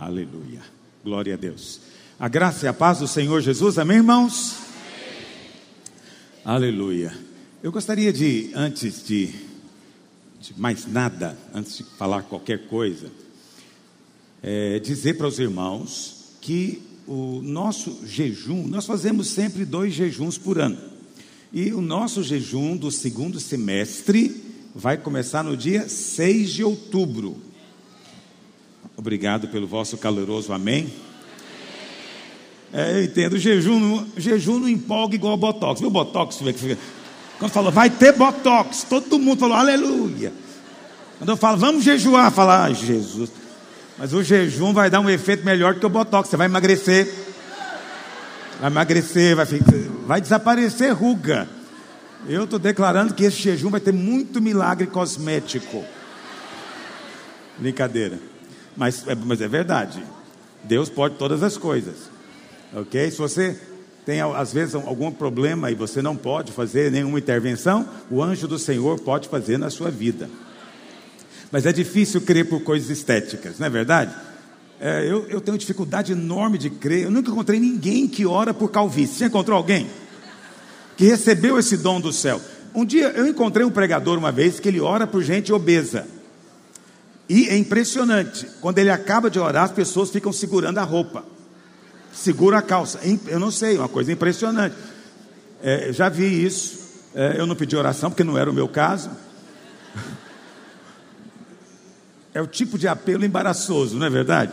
Aleluia. Glória a Deus. A graça e a paz do Senhor Jesus, amém, irmãos? Amém. Aleluia. Eu gostaria de, antes de, de, mais nada, antes de falar qualquer coisa, é, dizer para os irmãos que o nosso jejum, nós fazemos sempre dois jejuns por ano. E o nosso jejum do segundo semestre vai começar no dia 6 de outubro. Obrigado pelo vosso caloroso amém. É, eu entendo, jejum, jejum não empolga igual Botox. Viu Botox? Quando falou, vai ter Botox, todo mundo falou, aleluia. Quando eu falo, vamos jejuar, fala, ah, Jesus. Mas o jejum vai dar um efeito melhor do que o Botox. Você vai emagrecer. Vai emagrecer, vai, vai desaparecer ruga. Eu estou declarando que esse jejum vai ter muito milagre cosmético. Brincadeira. Mas, é, mas é verdade. Deus pode todas as coisas. Ok? Se você tem às vezes algum problema e você não pode fazer nenhuma intervenção, o anjo do Senhor pode fazer na sua vida. Mas é difícil crer por coisas estéticas, não é verdade? É, eu, eu, tenho dificuldade enorme de crer. Eu nunca encontrei ninguém que ora por calvície. Você encontrou alguém que recebeu esse dom do céu? Um dia eu encontrei um pregador uma vez que ele ora por gente obesa. E é impressionante, quando ele acaba de orar, as pessoas ficam segurando a roupa, segura a calça. É eu não sei, uma coisa impressionante. É, já vi isso. É, eu não pedi oração porque não era o meu caso. É o tipo de apelo embaraçoso, não é verdade?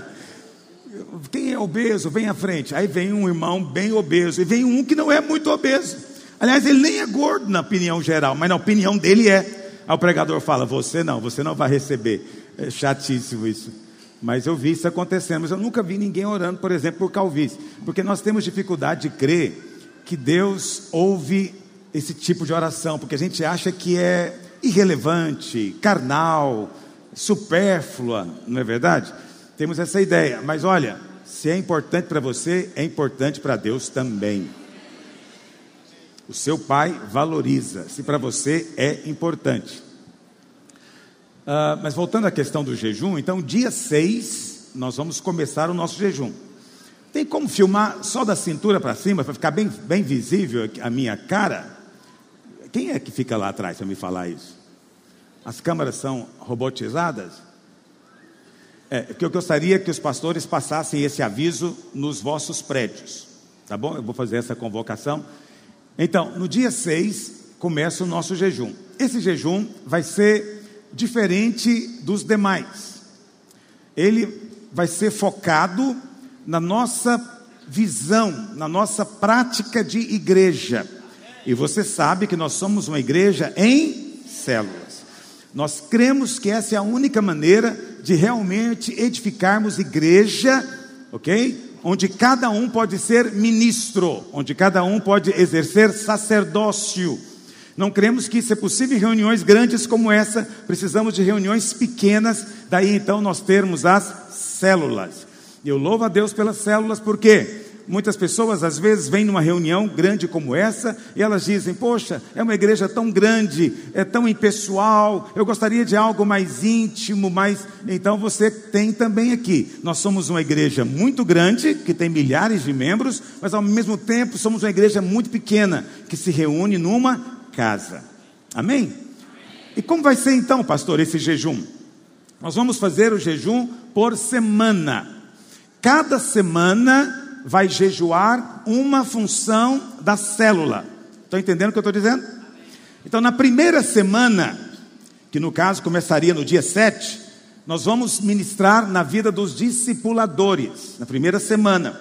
Quem é obeso, vem à frente. Aí vem um irmão bem obeso, e vem um que não é muito obeso. Aliás, ele nem é gordo na opinião geral, mas na opinião dele é. Aí o pregador fala: Você não, você não vai receber. É chatíssimo isso. Mas eu vi isso acontecendo. Mas eu nunca vi ninguém orando, por exemplo, por calvície. Porque nós temos dificuldade de crer que Deus ouve esse tipo de oração. Porque a gente acha que é irrelevante, carnal, supérflua. Não é verdade? Temos essa ideia. Mas olha, se é importante para você, é importante para Deus também. O seu pai valoriza, se para você é importante. Uh, mas voltando à questão do jejum, então, dia 6, nós vamos começar o nosso jejum. Tem como filmar só da cintura para cima, para ficar bem, bem visível a minha cara? Quem é que fica lá atrás para me falar isso? As câmeras são robotizadas? É, eu gostaria que os pastores passassem esse aviso nos vossos prédios. Tá bom? Eu vou fazer essa convocação. Então, no dia 6, começa o nosso jejum. Esse jejum vai ser diferente dos demais. Ele vai ser focado na nossa visão, na nossa prática de igreja. E você sabe que nós somos uma igreja em células. Nós cremos que essa é a única maneira de realmente edificarmos igreja, ok? Onde cada um pode ser ministro, onde cada um pode exercer sacerdócio não cremos que isso é possível em reuniões grandes como essa, precisamos de reuniões pequenas, daí então nós termos as células. Eu louvo a Deus pelas células, porque muitas pessoas às vezes vêm numa reunião grande como essa e elas dizem: Poxa, é uma igreja tão grande, é tão impessoal, eu gostaria de algo mais íntimo, mais. Então você tem também aqui. Nós somos uma igreja muito grande, que tem milhares de membros, mas ao mesmo tempo somos uma igreja muito pequena, que se reúne numa casa. Amém? E como vai ser então, pastor, esse jejum? Nós vamos fazer o jejum por semana. Cada semana vai jejuar uma função da célula. Estão entendendo o que eu estou dizendo? Então, na primeira semana, que no caso começaria no dia 7, nós vamos ministrar na vida dos discipuladores, na primeira semana.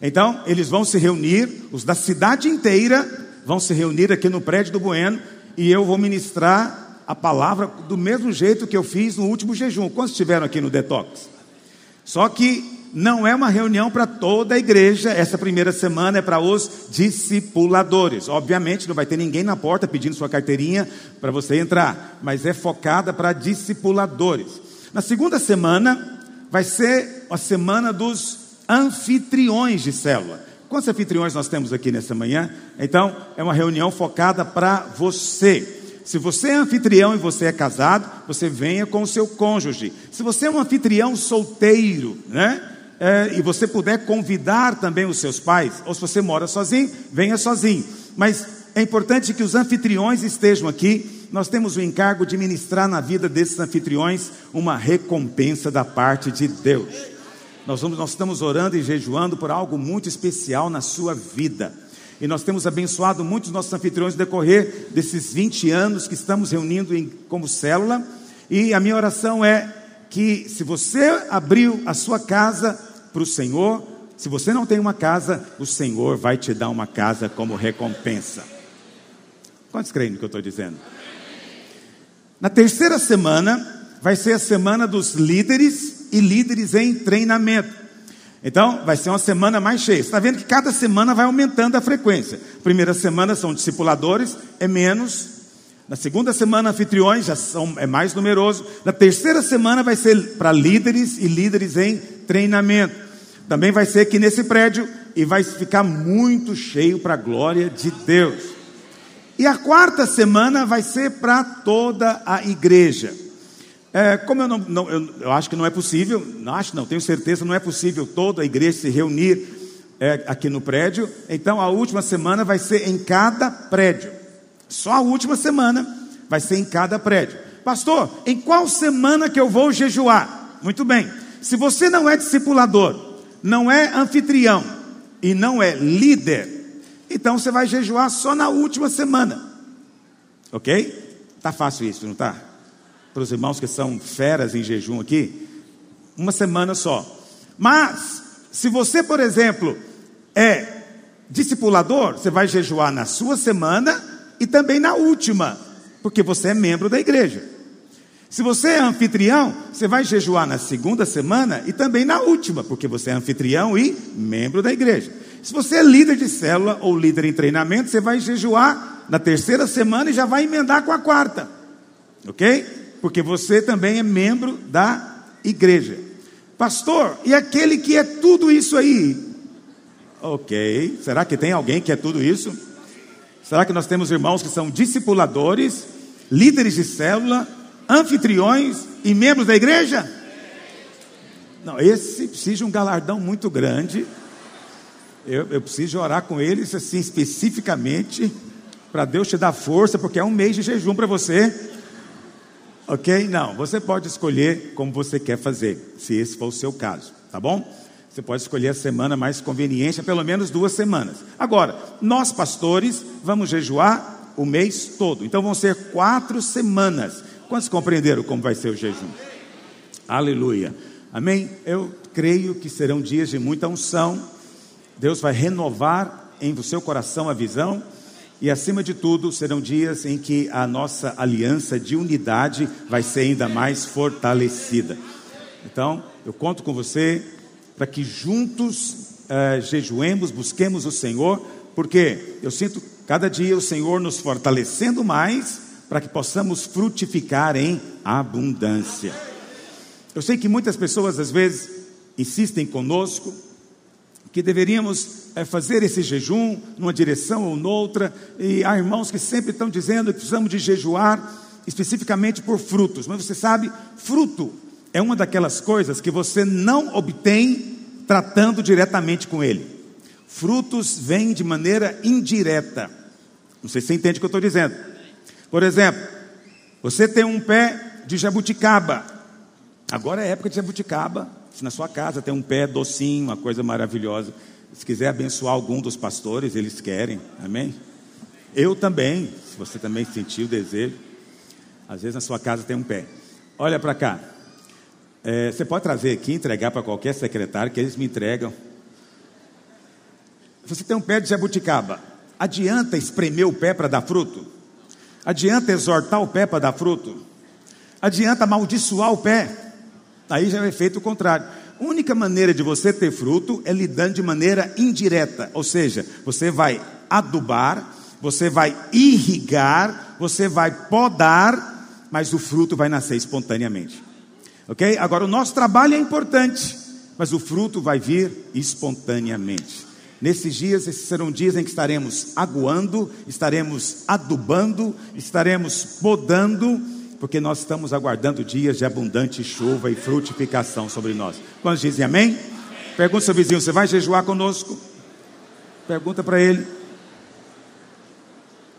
Então, eles vão se reunir, os da cidade inteira, vão se reunir aqui no prédio do Bueno e eu vou ministrar a palavra do mesmo jeito que eu fiz no último jejum. Quantos estiveram aqui no detox? Só que não é uma reunião para toda a igreja. Essa primeira semana é para os discipuladores. Obviamente, não vai ter ninguém na porta pedindo sua carteirinha para você entrar, mas é focada para discipuladores. Na segunda semana, vai ser a semana dos anfitriões de célula. Quantos anfitriões nós temos aqui nessa manhã? Então, é uma reunião focada para você. Se você é anfitrião e você é casado, você venha com o seu cônjuge. Se você é um anfitrião solteiro, né? é, e você puder convidar também os seus pais, ou se você mora sozinho, venha sozinho. Mas é importante que os anfitriões estejam aqui. Nós temos o encargo de ministrar na vida desses anfitriões uma recompensa da parte de Deus. Nós, vamos, nós estamos orando e jejuando por algo muito especial na sua vida. E nós temos abençoado muitos nossos anfitriões no decorrer desses 20 anos que estamos reunindo em, como célula. E a minha oração é que, se você abriu a sua casa para o Senhor, se você não tem uma casa, o Senhor vai te dar uma casa como recompensa. Quantos creem no que eu estou dizendo? Na terceira semana, vai ser a semana dos líderes e líderes em treinamento. Então, vai ser uma semana mais cheia. Você está vendo que cada semana vai aumentando a frequência. Primeira semana são discipuladores, é menos. Na segunda semana, anfitriões, já são, é mais numeroso. Na terceira semana vai ser para líderes e líderes em treinamento. Também vai ser aqui nesse prédio e vai ficar muito cheio para a glória de Deus. E a quarta semana vai ser para toda a igreja. É, como eu não, não eu, eu, acho que não é possível, não acho não, tenho certeza, não é possível toda a igreja se reunir é, aqui no prédio, então a última semana vai ser em cada prédio. Só a última semana vai ser em cada prédio. Pastor, em qual semana que eu vou jejuar? Muito bem. Se você não é discipulador, não é anfitrião e não é líder, então você vai jejuar só na última semana. Ok? Tá fácil isso, não tá? Para os irmãos que são feras em jejum aqui, uma semana só. Mas, se você, por exemplo, é discipulador, você vai jejuar na sua semana e também na última, porque você é membro da igreja. Se você é anfitrião, você vai jejuar na segunda semana e também na última, porque você é anfitrião e membro da igreja. Se você é líder de célula ou líder em treinamento, você vai jejuar na terceira semana e já vai emendar com a quarta. Ok? Porque você também é membro da igreja. Pastor, e aquele que é tudo isso aí? Ok, será que tem alguém que é tudo isso? Será que nós temos irmãos que são discipuladores, líderes de célula, anfitriões e membros da igreja? Não, esse precisa de um galardão muito grande. Eu, eu preciso orar com eles assim especificamente para Deus te dar força, porque é um mês de jejum para você. Ok? Não, você pode escolher como você quer fazer, se esse for o seu caso, tá bom? Você pode escolher a semana mais conveniente, pelo menos duas semanas. Agora, nós pastores vamos jejuar o mês todo, então vão ser quatro semanas. Quantos compreenderam como vai ser o jejum? Aleluia. Amém? Eu creio que serão dias de muita unção. Deus vai renovar em seu coração a visão e acima de tudo, serão dias em que a nossa aliança de unidade vai ser ainda mais fortalecida. Então, eu conto com você para que juntos uh, jejuemos, busquemos o Senhor, porque eu sinto cada dia o Senhor nos fortalecendo mais para que possamos frutificar em abundância. Eu sei que muitas pessoas às vezes insistem conosco que deveríamos é, fazer esse jejum numa direção ou noutra, e há irmãos que sempre estão dizendo que precisamos de jejuar especificamente por frutos, mas você sabe, fruto é uma daquelas coisas que você não obtém tratando diretamente com ele. Frutos vêm de maneira indireta. Não sei se você entende o que eu estou dizendo. Por exemplo, você tem um pé de jabuticaba. Agora é época de jabuticaba. Se na sua casa tem um pé docinho, uma coisa maravilhosa. Se quiser abençoar algum dos pastores, eles querem, amém? Eu também, se você também sentiu o desejo. Às vezes na sua casa tem um pé. Olha para cá. É, você pode trazer aqui, entregar para qualquer secretário, que eles me entregam. Você tem um pé de jabuticaba. Adianta espremer o pé para dar fruto? Adianta exortar o pé para dar fruto? Adianta amaldiçoar o pé? Aí já é feito o contrário. Única maneira de você ter fruto é lidando de maneira indireta, ou seja, você vai adubar, você vai irrigar, você vai podar, mas o fruto vai nascer espontaneamente. Ok? Agora, o nosso trabalho é importante, mas o fruto vai vir espontaneamente. Nesses dias, esses serão dias em que estaremos aguando, estaremos adubando, estaremos podando, porque nós estamos aguardando dias de abundante chuva e frutificação sobre nós. Quantos dizem amém? Pergunta ao seu vizinho: Você vai jejuar conosco? Pergunta para ele.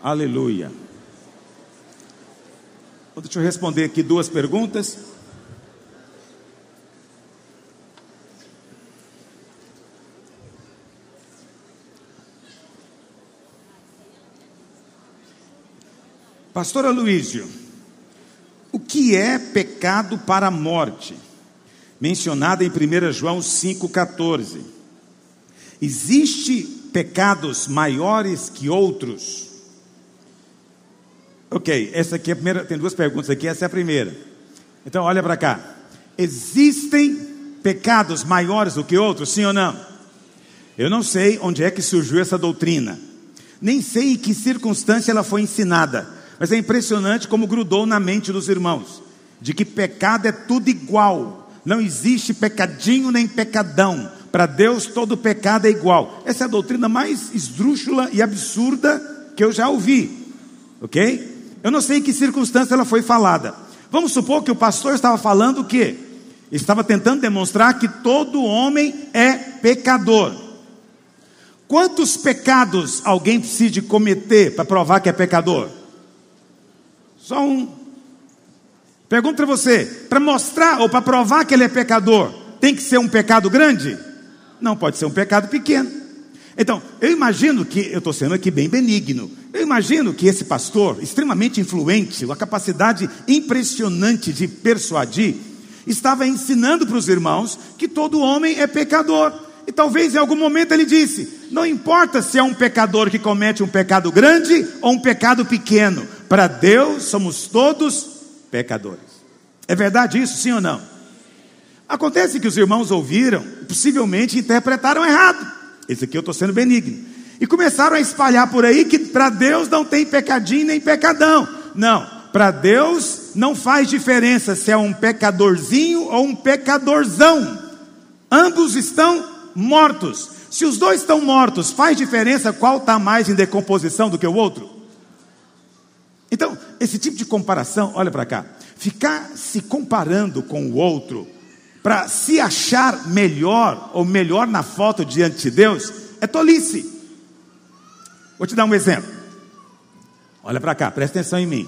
Aleluia. Deixa eu responder aqui duas perguntas. Pastor Aloísio, o que é pecado para a morte? Mencionado em 1 João 5,14. Existe pecados maiores que outros? Ok, essa aqui é a primeira, tem duas perguntas aqui, essa é a primeira. Então olha para cá. Existem pecados maiores do que outros, sim ou não? Eu não sei onde é que surgiu essa doutrina. Nem sei em que circunstância ela foi ensinada. Mas é impressionante como grudou na mente dos irmãos, de que pecado é tudo igual. Não existe pecadinho nem pecadão. Para Deus todo pecado é igual. Essa é a doutrina mais esdrúxula e absurda que eu já ouvi. OK? Eu não sei em que circunstância ela foi falada. Vamos supor que o pastor estava falando o quê? Estava tentando demonstrar que todo homem é pecador. Quantos pecados alguém precisa cometer para provar que é pecador? Só um. Pergunto para você: para mostrar ou para provar que ele é pecador, tem que ser um pecado grande? Não, pode ser um pecado pequeno. Então, eu imagino que, eu estou sendo aqui bem benigno, eu imagino que esse pastor, extremamente influente, uma capacidade impressionante de persuadir, estava ensinando para os irmãos que todo homem é pecador. E talvez em algum momento ele disse: não importa se é um pecador que comete um pecado grande ou um pecado pequeno, para Deus somos todos pecadores. É verdade isso, sim ou não? Acontece que os irmãos ouviram, possivelmente interpretaram errado. Esse aqui eu estou sendo benigno. E começaram a espalhar por aí que para Deus não tem pecadinho nem pecadão. Não, para Deus não faz diferença se é um pecadorzinho ou um pecadorzão. Ambos estão mortos. Se os dois estão mortos, faz diferença qual está mais em decomposição do que o outro? Então, esse tipo de comparação, olha para cá, ficar se comparando com o outro para se achar melhor ou melhor na foto diante de Deus, é tolice. Vou te dar um exemplo. Olha para cá, presta atenção em mim.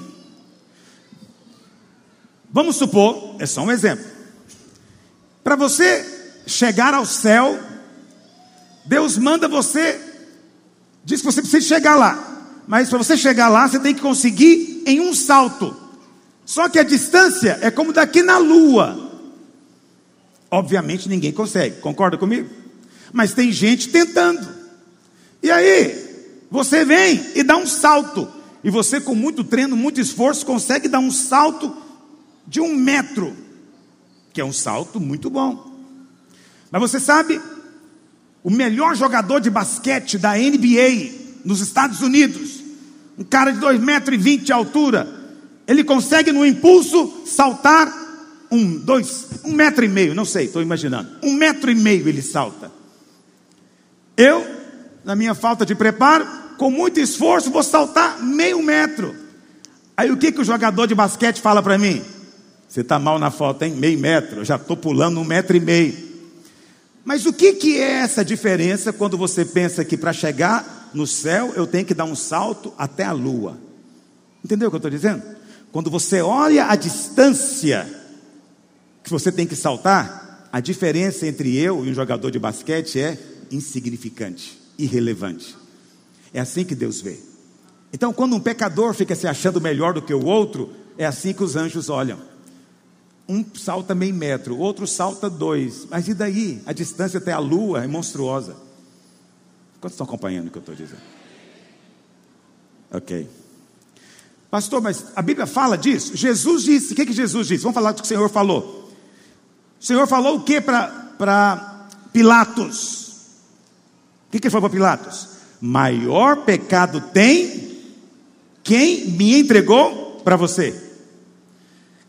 Vamos supor, é só um exemplo. Para você chegar ao céu, Deus manda você, diz que você precisa chegar lá. Mas para você chegar lá, você tem que conseguir em um salto. Só que a distância é como daqui na lua. Obviamente ninguém consegue, concorda comigo? Mas tem gente tentando. E aí, você vem e dá um salto. E você, com muito treino, muito esforço, consegue dar um salto de um metro, que é um salto muito bom. Mas você sabe, o melhor jogador de basquete da NBA nos Estados Unidos, um cara de 2,20 metros e de altura, ele consegue no impulso saltar um, dois, um metro e meio, não sei, estou imaginando. Um metro e meio ele salta. Eu, na minha falta de preparo, com muito esforço, vou saltar meio metro. Aí o que, que o jogador de basquete fala para mim? Você está mal na foto, hein? Meio metro, eu já estou pulando um metro e meio. Mas o que, que é essa diferença quando você pensa que para chegar no céu eu tenho que dar um salto até a lua? Entendeu o que eu estou dizendo? Quando você olha a distância que você tem que saltar, a diferença entre eu e um jogador de basquete é insignificante, irrelevante. É assim que Deus vê. Então, quando um pecador fica se achando melhor do que o outro, é assim que os anjos olham. Um salta meio metro, outro salta dois. Mas e daí? A distância até a lua é monstruosa. Quantos estão acompanhando o que eu estou dizendo? Ok. Pastor, mas a Bíblia fala disso? Jesus disse. O que, que Jesus disse? Vamos falar do que o Senhor falou. O Senhor falou o que para Pilatos? O que, que ele falou para Pilatos? Maior pecado tem quem me entregou para você.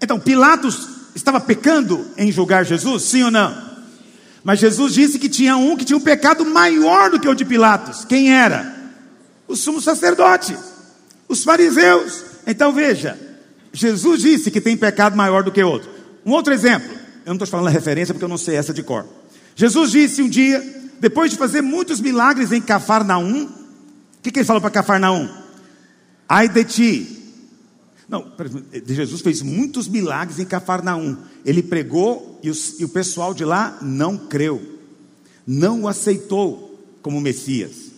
Então, Pilatos estava pecando em julgar Jesus? Sim ou não? Mas Jesus disse que tinha um que tinha um pecado maior do que o de Pilatos. Quem era? O sumo sacerdote, os fariseus. Então veja, Jesus disse que tem pecado maior do que outro. Um outro exemplo. Eu não estou falando a referência porque eu não sei essa de cor. Jesus disse um dia, depois de fazer muitos milagres em Cafarnaum, o que, que ele falou para Cafarnaum? Ai de ti. Não, Jesus fez muitos milagres em Cafarnaum. Ele pregou e, os, e o pessoal de lá não creu, não o aceitou como Messias.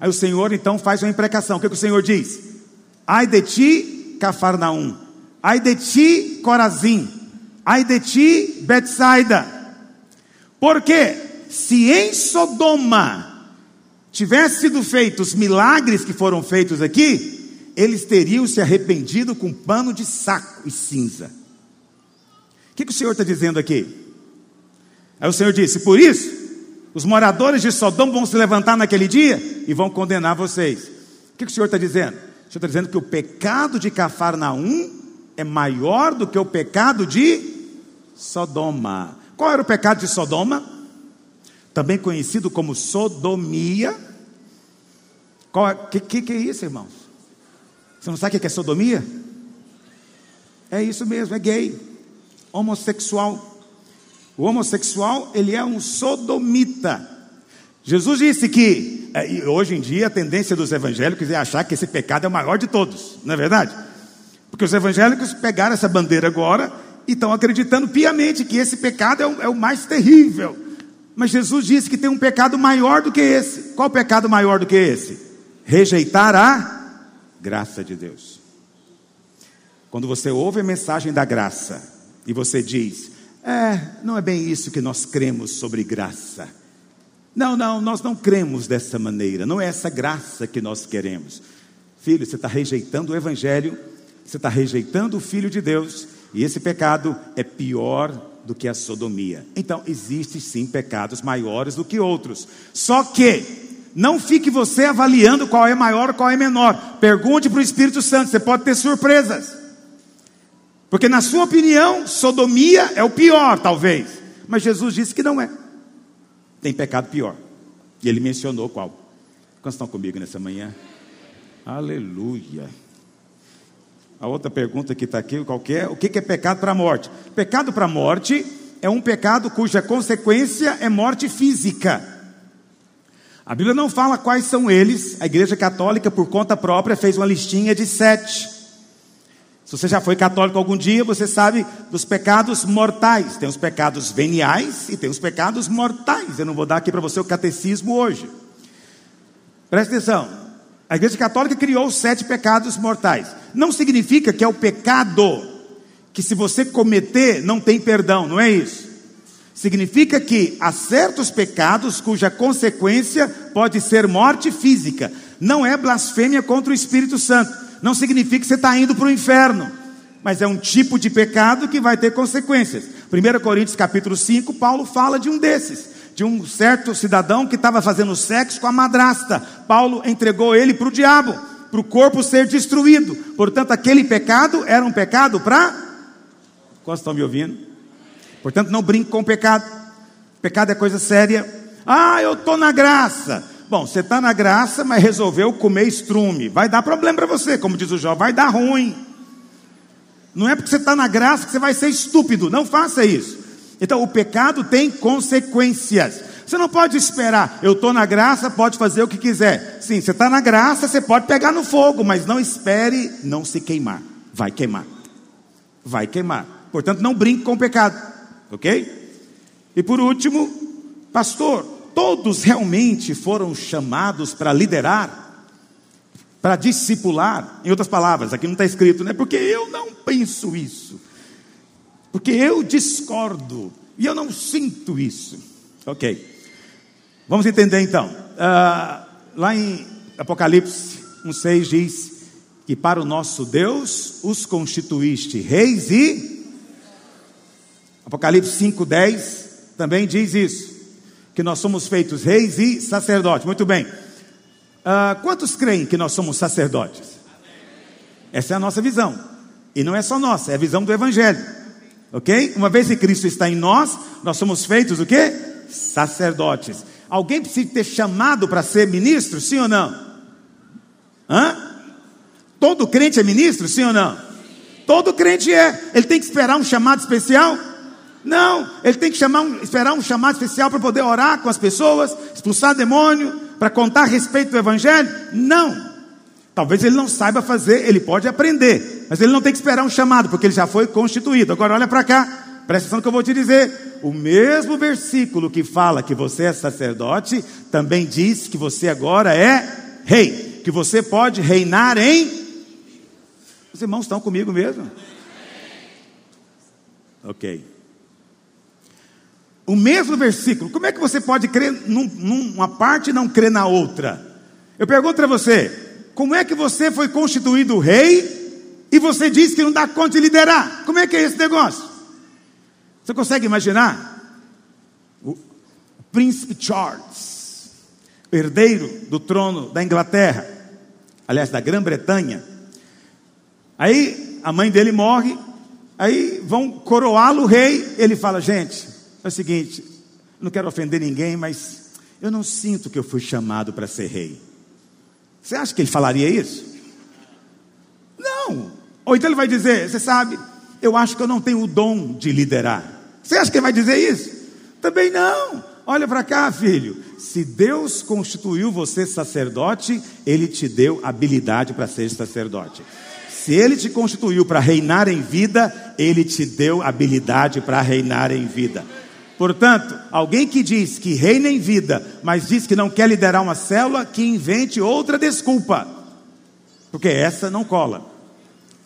Aí o Senhor então faz uma imprecação. O que, que o Senhor diz? Ai de ti, Cafarnaum. Ai de ti, Corazim. Ai de ti, Betsaida. Porque se em Sodoma tivesse sido feitos os milagres que foram feitos aqui, eles teriam se arrependido com pano de saco e cinza. O que, que o Senhor está dizendo aqui? Aí o Senhor disse: Por isso, os moradores de Sodoma vão se levantar naquele dia e vão condenar vocês. O que o Senhor está dizendo? O Senhor está dizendo que o pecado de Cafarnaum é maior do que o pecado de Sodoma. Qual era o pecado de Sodoma? Também conhecido como sodomia. O é, que, que, que é isso, irmãos? Você não sabe o que é sodomia? É isso mesmo, é gay, homossexual. O homossexual, ele é um sodomita. Jesus disse que, é, hoje em dia, a tendência dos evangélicos é achar que esse pecado é o maior de todos, não é verdade? Porque os evangélicos pegaram essa bandeira agora e estão acreditando piamente que esse pecado é o, é o mais terrível. Mas Jesus disse que tem um pecado maior do que esse. Qual pecado maior do que esse? Rejeitar a graça de Deus. Quando você ouve a mensagem da graça e você diz, é, não é bem isso que nós cremos sobre graça. Não, não, nós não cremos dessa maneira. Não é essa graça que nós queremos. Filho, você está rejeitando o Evangelho, você está rejeitando o Filho de Deus, e esse pecado é pior do que a sodomia. Então, existem sim pecados maiores do que outros. Só que, não fique você avaliando qual é maior, qual é menor. Pergunte para o Espírito Santo, você pode ter surpresas. Porque, na sua opinião, sodomia é o pior, talvez. Mas Jesus disse que não é. Tem pecado pior. E ele mencionou qual. Quantos estão comigo nessa manhã? Aleluia. A outra pergunta que está aqui, qualquer, o que é pecado para a morte? Pecado para a morte é um pecado cuja consequência é morte física. A Bíblia não fala quais são eles. A Igreja Católica, por conta própria, fez uma listinha de sete. Se você já foi católico algum dia, você sabe dos pecados mortais. Tem os pecados veniais e tem os pecados mortais. Eu não vou dar aqui para você o catecismo hoje. Presta atenção. A Igreja Católica criou os sete pecados mortais. Não significa que é o pecado que, se você cometer, não tem perdão, não é isso. Significa que há certos pecados cuja consequência pode ser morte física. Não é blasfêmia contra o Espírito Santo não significa que você está indo para o inferno, mas é um tipo de pecado que vai ter consequências. 1 Coríntios capítulo 5, Paulo fala de um desses, de um certo cidadão que estava fazendo sexo com a madrasta. Paulo entregou ele para o diabo, para o corpo ser destruído. Portanto, aquele pecado era um pecado para. Quantos estão me ouvindo? Portanto, não brinque com o pecado. Pecado é coisa séria. Ah, eu estou na graça. Bom, você está na graça, mas resolveu comer estrume. Vai dar problema para você, como diz o Jó, vai dar ruim. Não é porque você está na graça que você vai ser estúpido. Não faça isso. Então, o pecado tem consequências. Você não pode esperar, eu estou na graça, pode fazer o que quiser. Sim, você está na graça, você pode pegar no fogo, mas não espere não se queimar. Vai queimar. Vai queimar. Portanto, não brinque com o pecado. Ok? E por último, pastor, todos realmente foram chamados para liderar, para discipular. Em outras palavras, aqui não está escrito, né? Porque eu não penso isso, porque eu discordo e eu não sinto isso. Ok, vamos entender então. Uh, lá em Apocalipse 1,6 diz que para o nosso Deus os constituíste reis e. Apocalipse 5,10 também diz isso que nós somos feitos reis e sacerdotes. Muito bem. Uh, quantos creem que nós somos sacerdotes? Essa é a nossa visão. E não é só nossa, é a visão do Evangelho. Ok? Uma vez que Cristo está em nós, nós somos feitos o quê? Sacerdotes. Alguém precisa ter chamado para ser ministro, sim ou não? Hã? Todo crente é ministro, sim ou não? Todo crente é. Ele tem que esperar um chamado especial? Não, ele tem que chamar um, esperar um chamado especial para poder orar com as pessoas, expulsar demônio, para contar a respeito do Evangelho? Não. Talvez ele não saiba fazer, ele pode aprender, mas ele não tem que esperar um chamado, porque ele já foi constituído. Agora olha para cá, presta atenção que eu vou te dizer. O mesmo versículo que fala que você é sacerdote, também diz que você agora é rei, que você pode reinar em. Os irmãos estão comigo mesmo? Ok. O mesmo versículo, como é que você pode crer num, numa parte e não crer na outra? Eu pergunto para você, como é que você foi constituído rei e você diz que não dá conta de liderar? Como é que é esse negócio? Você consegue imaginar? O príncipe Charles, herdeiro do trono da Inglaterra, aliás, da Grã-Bretanha. Aí a mãe dele morre, aí vão coroá-lo rei. Ele fala: gente, é o seguinte, não quero ofender ninguém, mas eu não sinto que eu fui chamado para ser rei. Você acha que ele falaria isso? Não. Ou então ele vai dizer: Você sabe, eu acho que eu não tenho o dom de liderar. Você acha que ele vai dizer isso? Também não. Olha para cá, filho. Se Deus constituiu você sacerdote, Ele te deu habilidade para ser sacerdote. Se Ele te constituiu para reinar em vida, Ele te deu habilidade para reinar em vida. Portanto, alguém que diz que reina em vida, mas diz que não quer liderar uma célula, que invente outra desculpa. Porque essa não cola.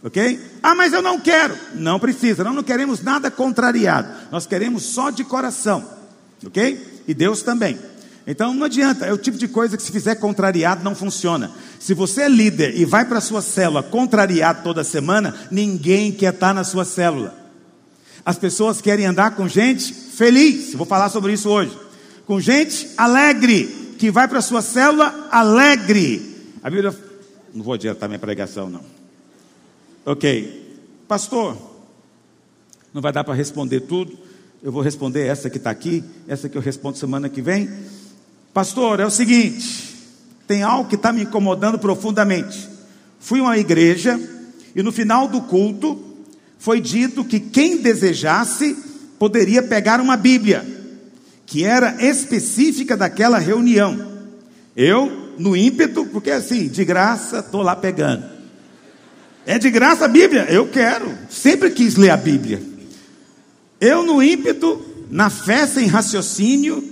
Ok? Ah, mas eu não quero. Não precisa, nós não queremos nada contrariado. Nós queremos só de coração. Ok? E Deus também. Então não adianta, é o tipo de coisa que se fizer contrariado não funciona. Se você é líder e vai para a sua célula contrariado toda semana, ninguém quer estar na sua célula. As pessoas querem andar com gente feliz. Vou falar sobre isso hoje. Com gente alegre, que vai para a sua célula alegre. A Bíblia. Não vou adiantar minha pregação, não. Ok. Pastor, não vai dar para responder tudo. Eu vou responder essa que está aqui, essa que eu respondo semana que vem. Pastor, é o seguinte: tem algo que está me incomodando profundamente. Fui a uma igreja e no final do culto foi dito que quem desejasse poderia pegar uma Bíblia, que era específica daquela reunião. Eu, no ímpeto, porque assim, de graça, estou lá pegando. É de graça a Bíblia? Eu quero. Sempre quis ler a Bíblia. Eu, no ímpeto, na fé sem raciocínio,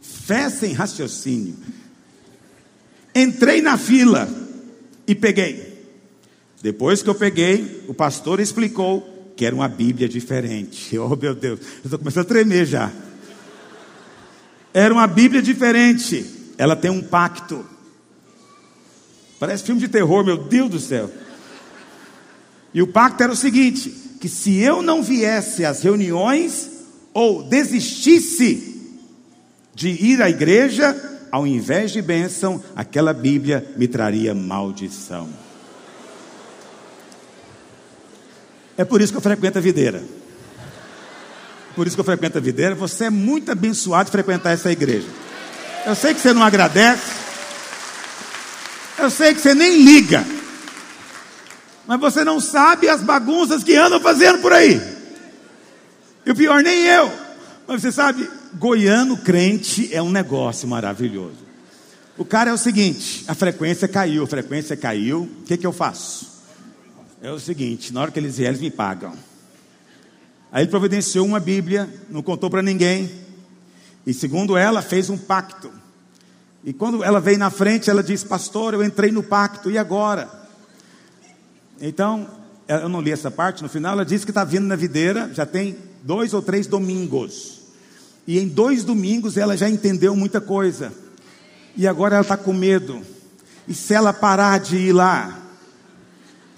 fé sem raciocínio, entrei na fila e peguei. Depois que eu peguei, o pastor explicou que era uma Bíblia diferente. Oh, meu Deus, eu estou começando a tremer já. Era uma Bíblia diferente. Ela tem um pacto. Parece filme de terror, meu Deus do céu. E o pacto era o seguinte: que se eu não viesse às reuniões ou desistisse de ir à igreja, ao invés de bênção, aquela Bíblia me traria maldição. É por isso que eu frequento a videira. Por isso que eu frequento a videira. Você é muito abençoado de frequentar essa igreja. Eu sei que você não agradece. Eu sei que você nem liga. Mas você não sabe as bagunças que andam fazendo por aí. E o pior, nem eu. Mas você sabe, goiano crente é um negócio maravilhoso. O cara é o seguinte: a frequência caiu, a frequência caiu. O que, que eu faço? É o seguinte: na hora que eles vierem, eles me pagam. Aí ele providenciou uma Bíblia, não contou para ninguém. E segundo ela, fez um pacto. E quando ela veio na frente, ela disse: Pastor, eu entrei no pacto, e agora? Então, eu não li essa parte, no final ela disse que está vindo na videira, já tem dois ou três domingos. E em dois domingos ela já entendeu muita coisa. E agora ela está com medo. E se ela parar de ir lá,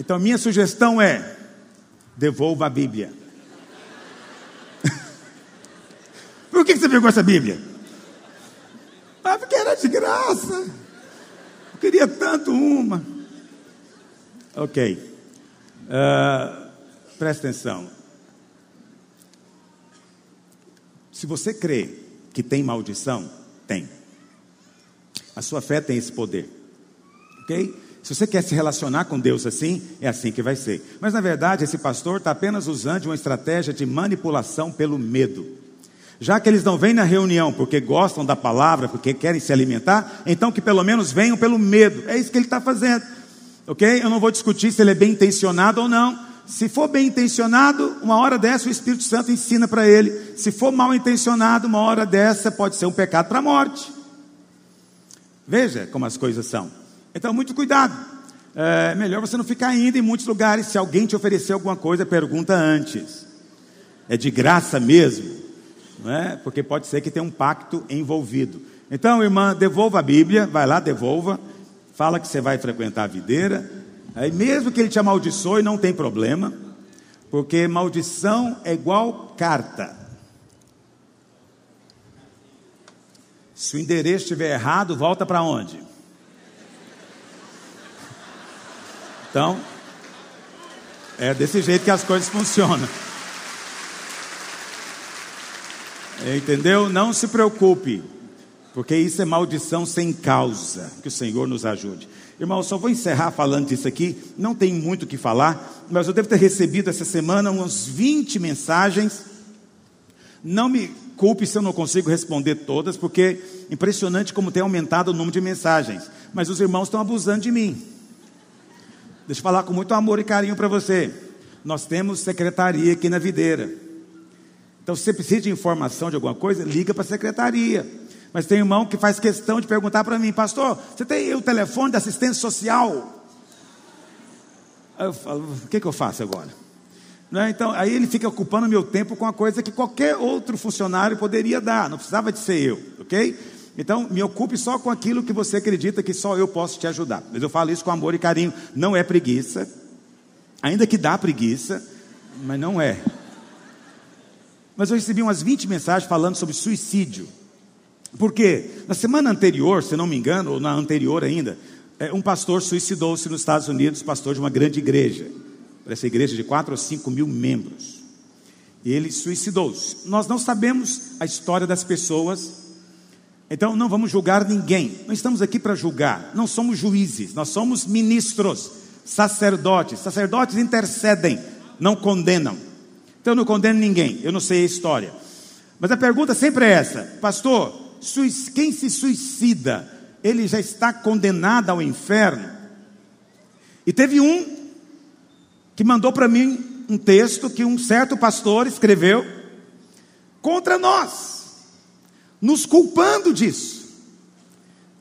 então, minha sugestão é: devolva a Bíblia. Por que você pegou essa Bíblia? Ah, porque era de graça. Eu queria tanto uma. Ok. Uh, presta atenção. Se você crê que tem maldição, tem. A sua fé tem esse poder. Ok? Se você quer se relacionar com Deus assim, é assim que vai ser. Mas na verdade, esse pastor está apenas usando uma estratégia de manipulação pelo medo. Já que eles não vêm na reunião porque gostam da palavra, porque querem se alimentar, então que pelo menos venham pelo medo. É isso que ele está fazendo. Ok? Eu não vou discutir se ele é bem intencionado ou não. Se for bem intencionado, uma hora dessa o Espírito Santo ensina para ele. Se for mal intencionado, uma hora dessa pode ser um pecado para a morte. Veja como as coisas são. Então, muito cuidado. É melhor você não ficar indo em muitos lugares. Se alguém te oferecer alguma coisa, pergunta antes. É de graça mesmo, não é? Porque pode ser que tenha um pacto envolvido. Então, irmã, devolva a Bíblia, vai lá, devolva. Fala que você vai frequentar a videira. Aí, mesmo que ele te amaldiçoe, não tem problema, porque maldição é igual carta. Se o endereço estiver errado, volta para onde? Então, é desse jeito que as coisas funcionam. Entendeu? Não se preocupe, porque isso é maldição sem causa. Que o Senhor nos ajude. Irmão, só vou encerrar falando disso aqui. Não tem muito o que falar, mas eu devo ter recebido essa semana umas 20 mensagens. Não me culpe se eu não consigo responder todas, porque impressionante como tem aumentado o número de mensagens. Mas os irmãos estão abusando de mim. Deixa eu falar com muito amor e carinho para você. Nós temos secretaria aqui na videira. Então, se você precisa de informação de alguma coisa, liga para a secretaria. Mas tem irmão que faz questão de perguntar para mim, pastor, você tem o telefone da assistência social? Eu falo, o que, que eu faço agora? Né? Então, aí ele fica ocupando meu tempo com uma coisa que qualquer outro funcionário poderia dar, não precisava de ser eu, ok? Então, me ocupe só com aquilo que você acredita que só eu posso te ajudar. Mas eu falo isso com amor e carinho, não é preguiça, ainda que dá preguiça, mas não é. Mas eu recebi umas 20 mensagens falando sobre suicídio. Porque na semana anterior, se não me engano, ou na anterior ainda, é, um pastor suicidou-se nos Estados Unidos, pastor de uma grande igreja essa igreja de 4 ou 5 mil membros. E ele suicidou-se. Nós não sabemos a história das pessoas, então não vamos julgar ninguém. Não estamos aqui para julgar, não somos juízes, nós somos ministros, sacerdotes. Sacerdotes intercedem, não condenam. Então eu não condeno ninguém, eu não sei a história. Mas a pergunta sempre é essa: Pastor, quem se suicida, ele já está condenado ao inferno? E teve um que mandou para mim um texto que um certo pastor escreveu contra nós, nos culpando disso,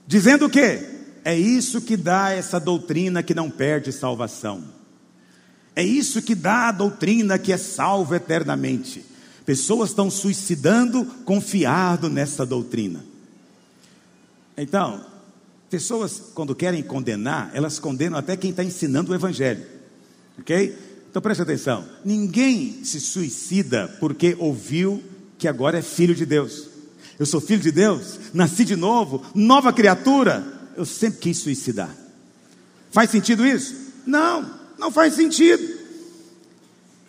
dizendo o quê? É isso que dá essa doutrina que não perde salvação. É isso que dá a doutrina que é salvo eternamente. Pessoas estão suicidando confiado nessa doutrina. Então, pessoas, quando querem condenar, elas condenam até quem está ensinando o Evangelho. Ok? Então preste atenção: ninguém se suicida porque ouviu que agora é filho de Deus. Eu sou filho de Deus, nasci de novo, nova criatura. Eu sempre quis suicidar. Faz sentido isso? Não, não faz sentido.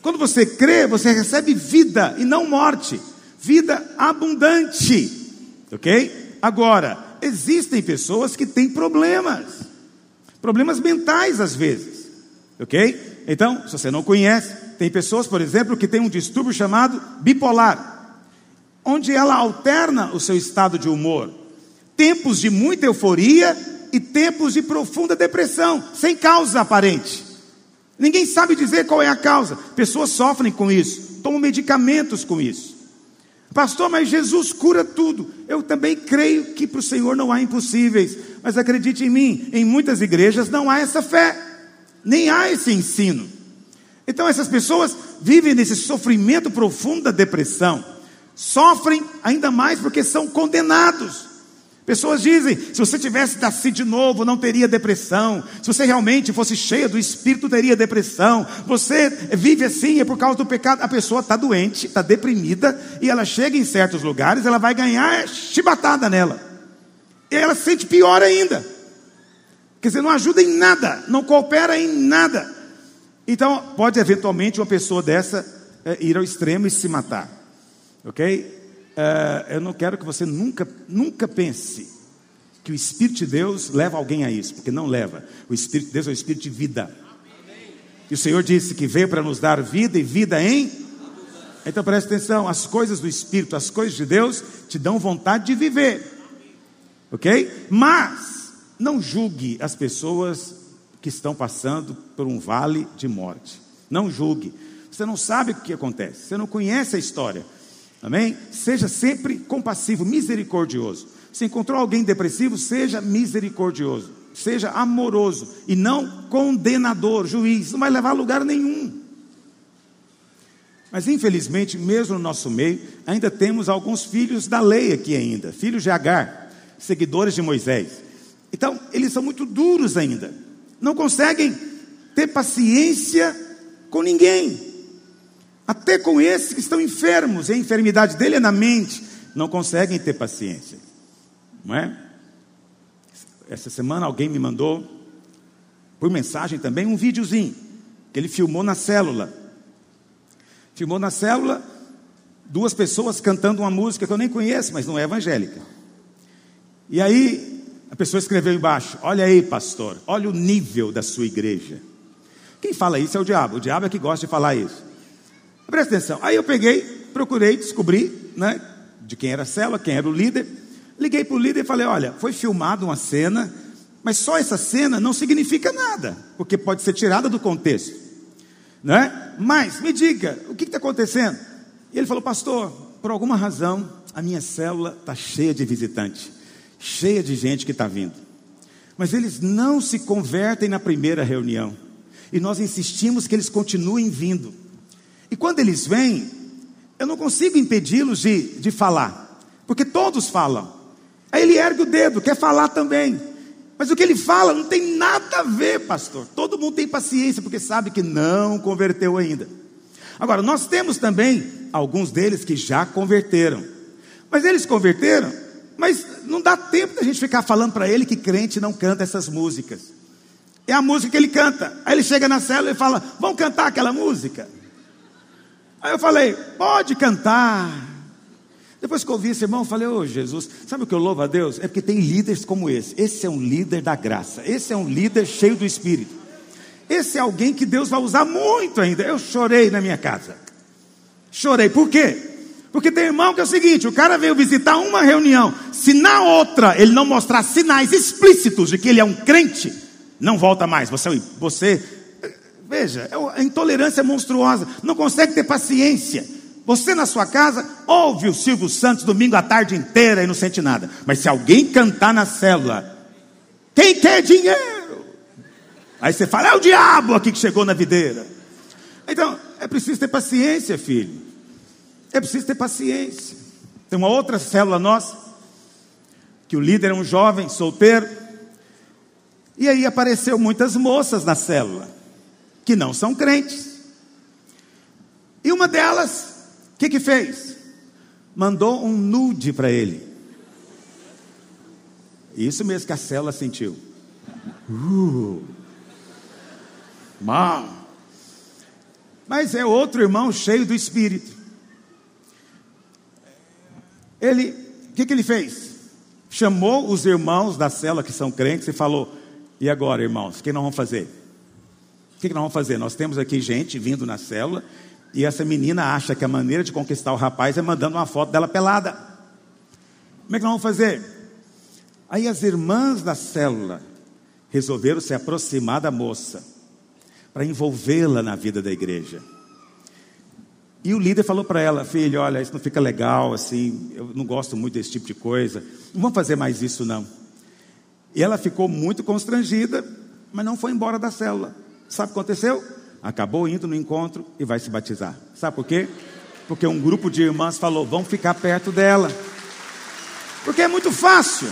Quando você crê, você recebe vida e não morte, vida abundante. Ok? Agora, existem pessoas que têm problemas, problemas mentais às vezes. Ok? Então, se você não conhece, tem pessoas, por exemplo, que têm um distúrbio chamado bipolar, onde ela alterna o seu estado de humor. Tempos de muita euforia e tempos de profunda depressão, sem causa aparente. Ninguém sabe dizer qual é a causa. Pessoas sofrem com isso, tomam medicamentos com isso. Pastor, mas Jesus cura tudo. Eu também creio que para o Senhor não há impossíveis. Mas acredite em mim, em muitas igrejas não há essa fé nem há esse ensino. Então essas pessoas vivem nesse sofrimento profundo da depressão, sofrem ainda mais porque são condenados. Pessoas dizem: se você tivesse nascido de novo, não teria depressão. Se você realmente fosse cheia do Espírito, teria depressão. Você vive assim, é por causa do pecado. A pessoa está doente, está deprimida, e ela chega em certos lugares, ela vai ganhar chibatada nela. E ela se sente pior ainda. Quer dizer, não ajuda em nada, não coopera em nada. Então, pode eventualmente uma pessoa dessa é, ir ao extremo e se matar. Ok? É, eu não quero que você nunca, nunca pense que o Espírito de Deus leva alguém a isso, porque não leva. O Espírito de Deus é o Espírito de vida. E o Senhor disse que veio para nos dar vida e vida em. Então preste atenção: as coisas do Espírito, as coisas de Deus te dão vontade de viver. Ok? Mas não julgue as pessoas que estão passando por um vale de morte. Não julgue. Você não sabe o que acontece, você não conhece a história. Amém? Seja sempre compassivo, misericordioso. Se encontrou alguém depressivo, seja misericordioso, seja amoroso e não condenador, juiz, não vai levar a lugar nenhum. Mas infelizmente, mesmo no nosso meio, ainda temos alguns filhos da lei aqui ainda, filhos de Agar, seguidores de Moisés. Então, eles são muito duros ainda. Não conseguem ter paciência com ninguém. Até com esses que estão enfermos, e a enfermidade dele é na mente, não conseguem ter paciência. Não é? Essa semana alguém me mandou, por mensagem também, um videozinho, que ele filmou na célula. Filmou na célula duas pessoas cantando uma música que eu nem conheço, mas não é evangélica. E aí a pessoa escreveu embaixo: Olha aí, pastor, olha o nível da sua igreja. Quem fala isso é o diabo. O diabo é que gosta de falar isso. Presta atenção. Aí eu peguei, procurei, descobri, né, de quem era a célula, quem era o líder. Liguei para o líder e falei: Olha, foi filmada uma cena, mas só essa cena não significa nada, porque pode ser tirada do contexto. Né? Mas me diga, o que está acontecendo? E ele falou: Pastor, por alguma razão, a minha célula está cheia de visitantes, cheia de gente que está vindo. Mas eles não se convertem na primeira reunião. E nós insistimos que eles continuem vindo. E quando eles vêm, eu não consigo impedi-los de, de falar, porque todos falam. Aí ele ergue o dedo, quer falar também. Mas o que ele fala não tem nada a ver, pastor. Todo mundo tem paciência, porque sabe que não converteu ainda. Agora, nós temos também alguns deles que já converteram. Mas eles converteram, mas não dá tempo da gente ficar falando para ele que crente não canta essas músicas. É a música que ele canta. Aí ele chega na célula e fala: Vamos cantar aquela música? Aí eu falei: Pode cantar. Depois que eu ouvi esse irmão, eu falei, ô oh, Jesus, sabe o que eu louvo a Deus? É porque tem líderes como esse. Esse é um líder da graça. Esse é um líder cheio do Espírito. Esse é alguém que Deus vai usar muito ainda. Eu chorei na minha casa. Chorei. Por quê? Porque tem irmão que é o seguinte: o cara veio visitar uma reunião. Se na outra ele não mostrar sinais explícitos de que ele é um crente, não volta mais. Você, você veja, é a intolerância monstruosa. Não consegue ter paciência. Você na sua casa ouve o Silvio Santos domingo à tarde inteira e não sente nada. Mas se alguém cantar na célula, quem quer dinheiro? Aí você fala, é o diabo aqui que chegou na videira. Então, é preciso ter paciência, filho. É preciso ter paciência. Tem uma outra célula nossa, que o líder é um jovem solteiro. E aí apareceu muitas moças na célula, que não são crentes. E uma delas que que fez? Mandou um nude para ele. Isso mesmo que a célula sentiu. Uh, mal. Mas é outro irmão cheio do Espírito. Ele, o que, que ele fez? Chamou os irmãos da célula que são crentes e falou: E agora, irmãos, o que nós vamos fazer? O que nós vamos fazer? Nós temos aqui gente vindo na célula e essa menina acha que a maneira de conquistar o rapaz é mandando uma foto dela pelada. Como é que nós vamos fazer? Aí as irmãs da célula resolveram se aproximar da moça para envolvê-la na vida da igreja. E o líder falou para ela: Filho, olha, isso não fica legal, assim, eu não gosto muito desse tipo de coisa, não vamos fazer mais isso não. E ela ficou muito constrangida, mas não foi embora da célula. Sabe o que aconteceu? acabou indo no encontro e vai se batizar. Sabe por quê? Porque um grupo de irmãs falou: vamos ficar perto dela. Porque é muito fácil.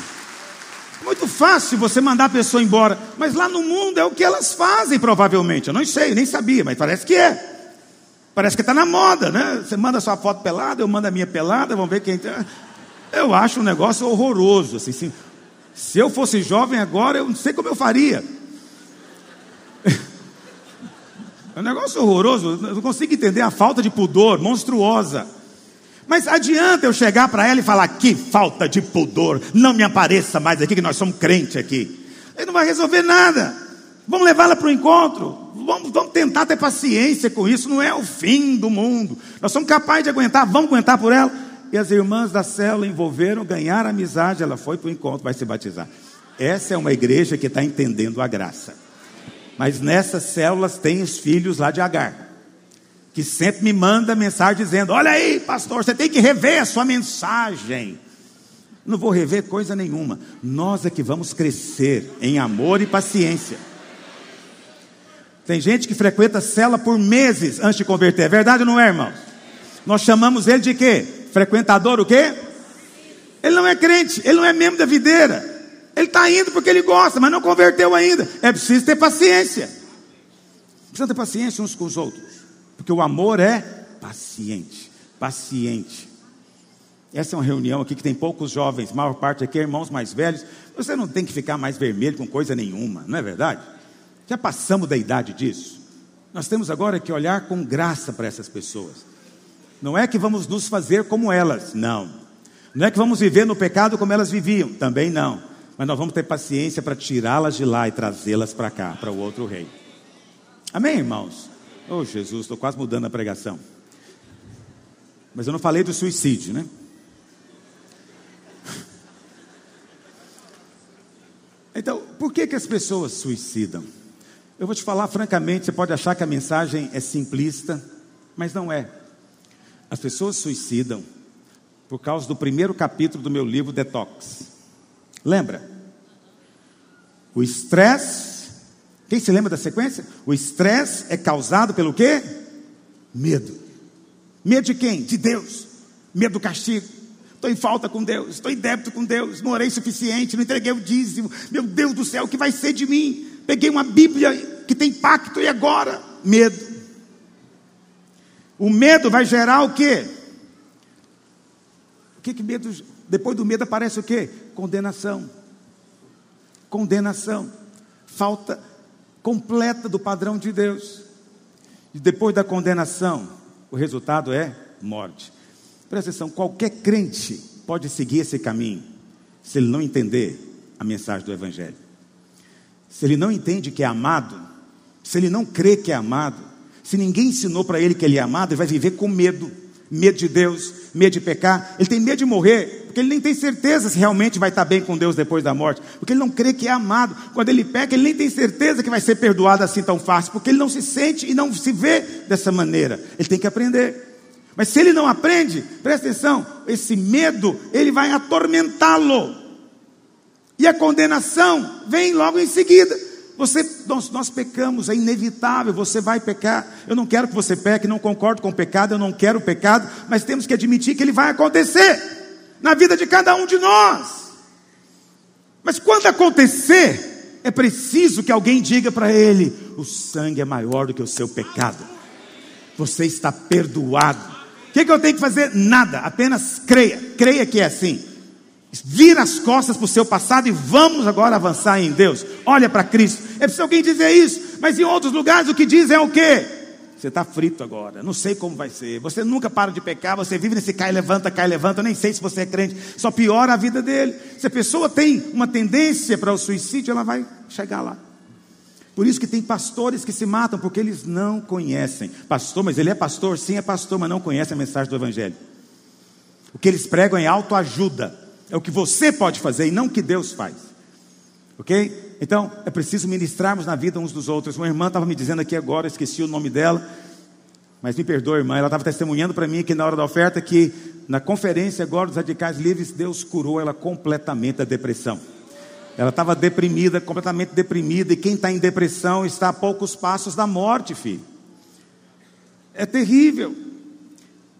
Muito fácil você mandar a pessoa embora. Mas lá no mundo é o que elas fazem, provavelmente. Eu não sei, nem sabia, mas parece que é. Parece que está na moda, né? Você manda sua foto pelada, eu mando a minha pelada, vamos ver quem. Tá. Eu acho um negócio horroroso. Assim. Se eu fosse jovem agora, eu não sei como eu faria. É um negócio horroroso. Eu não consigo entender a falta de pudor monstruosa. Mas adianta eu chegar para ela e falar: que falta de pudor, não me apareça mais aqui, que nós somos crente aqui. Ele não vai resolver nada. Vamos levá-la para o encontro. Vamos, vamos tentar ter paciência com isso. Não é o fim do mundo. Nós somos capazes de aguentar. Vamos aguentar por ela. E as irmãs da célula envolveram, ganharam amizade. Ela foi para o encontro, vai se batizar. Essa é uma igreja que está entendendo a graça. Mas nessas células tem os filhos lá de Agar que sempre me manda mensagem dizendo: Olha aí, pastor, você tem que rever a sua mensagem. Não vou rever coisa nenhuma. Nós é que vamos crescer em amor e paciência. Tem gente que frequenta cela por meses antes de converter. É verdade ou não é, irmão? Nós chamamos ele de quê? Frequentador o quê? Ele não é crente, ele não é membro da videira. Ele está indo porque ele gosta, mas não converteu ainda. É preciso ter paciência. Precisa ter paciência uns com os outros. Porque o amor é paciente, paciente. Essa é uma reunião aqui que tem poucos jovens, maior parte aqui é irmãos mais velhos. Você não tem que ficar mais vermelho com coisa nenhuma, não é verdade? Já passamos da idade disso. Nós temos agora que olhar com graça para essas pessoas. Não é que vamos nos fazer como elas, não. Não é que vamos viver no pecado como elas viviam, também não. Mas nós vamos ter paciência para tirá-las de lá e trazê-las para cá, para o outro rei. Amém, irmãos? Oh, Jesus, estou quase mudando a pregação. Mas eu não falei do suicídio, né? Então, por que, que as pessoas suicidam? Eu vou te falar francamente, você pode achar que a mensagem é simplista, mas não é. As pessoas suicidam por causa do primeiro capítulo do meu livro Detox. Lembra? O estresse quem se lembra da sequência? O estresse é causado pelo quê? Medo. Medo de quem? De Deus. Medo do castigo. Estou em falta com Deus, estou em débito com Deus, não orei suficiente, não entreguei o dízimo. Meu Deus do céu, o que vai ser de mim? Peguei uma Bíblia que tem pacto e agora? Medo. O medo vai gerar o quê? O que que medo? Depois do medo aparece o quê? Condenação. Condenação. Falta completa do padrão de Deus. E depois da condenação, o resultado é morte. Presta atenção: qualquer crente pode seguir esse caminho, se ele não entender a mensagem do Evangelho. Se ele não entende que é amado, se ele não crê que é amado, se ninguém ensinou para ele que ele é amado, ele vai viver com medo medo de Deus, medo de pecar, ele tem medo de morrer, porque ele nem tem certeza se realmente vai estar bem com Deus depois da morte, porque ele não crê que é amado. Quando ele peca, ele nem tem certeza que vai ser perdoado assim tão fácil, porque ele não se sente e não se vê dessa maneira. Ele tem que aprender. Mas se ele não aprende, presta atenção, esse medo, ele vai atormentá-lo. E a condenação vem logo em seguida. Você, nós, nós, pecamos, é inevitável, você vai pecar. Eu não quero que você peque, não concordo com o pecado, eu não quero o pecado, mas temos que admitir que ele vai acontecer na vida de cada um de nós. Mas quando acontecer, é preciso que alguém diga para ele: o sangue é maior do que o seu pecado, você está perdoado. O que, que eu tenho que fazer? Nada, apenas creia, creia que é assim. Vira as costas para o seu passado e vamos agora avançar em Deus. Olha para Cristo. É preciso alguém dizer isso, mas em outros lugares o que diz é o quê? Você está frito agora, não sei como vai ser. Você nunca para de pecar, você vive nesse cai, levanta, cai, levanta. Eu nem sei se você é crente, só piora a vida dele. Se a pessoa tem uma tendência para o suicídio, ela vai chegar lá. Por isso que tem pastores que se matam, porque eles não conhecem. Pastor, mas ele é pastor? Sim, é pastor, mas não conhece a mensagem do Evangelho. O que eles pregam é autoajuda. É o que você pode fazer e não o que Deus faz. Ok? Então, é preciso ministrarmos na vida uns dos outros. Uma irmã estava me dizendo aqui agora, esqueci o nome dela, mas me perdoe, irmã, ela estava testemunhando para mim aqui na hora da oferta que na conferência agora dos radicais livres, Deus curou ela completamente da depressão. Ela estava deprimida, completamente deprimida, e quem está em depressão está a poucos passos da morte, filho. É terrível.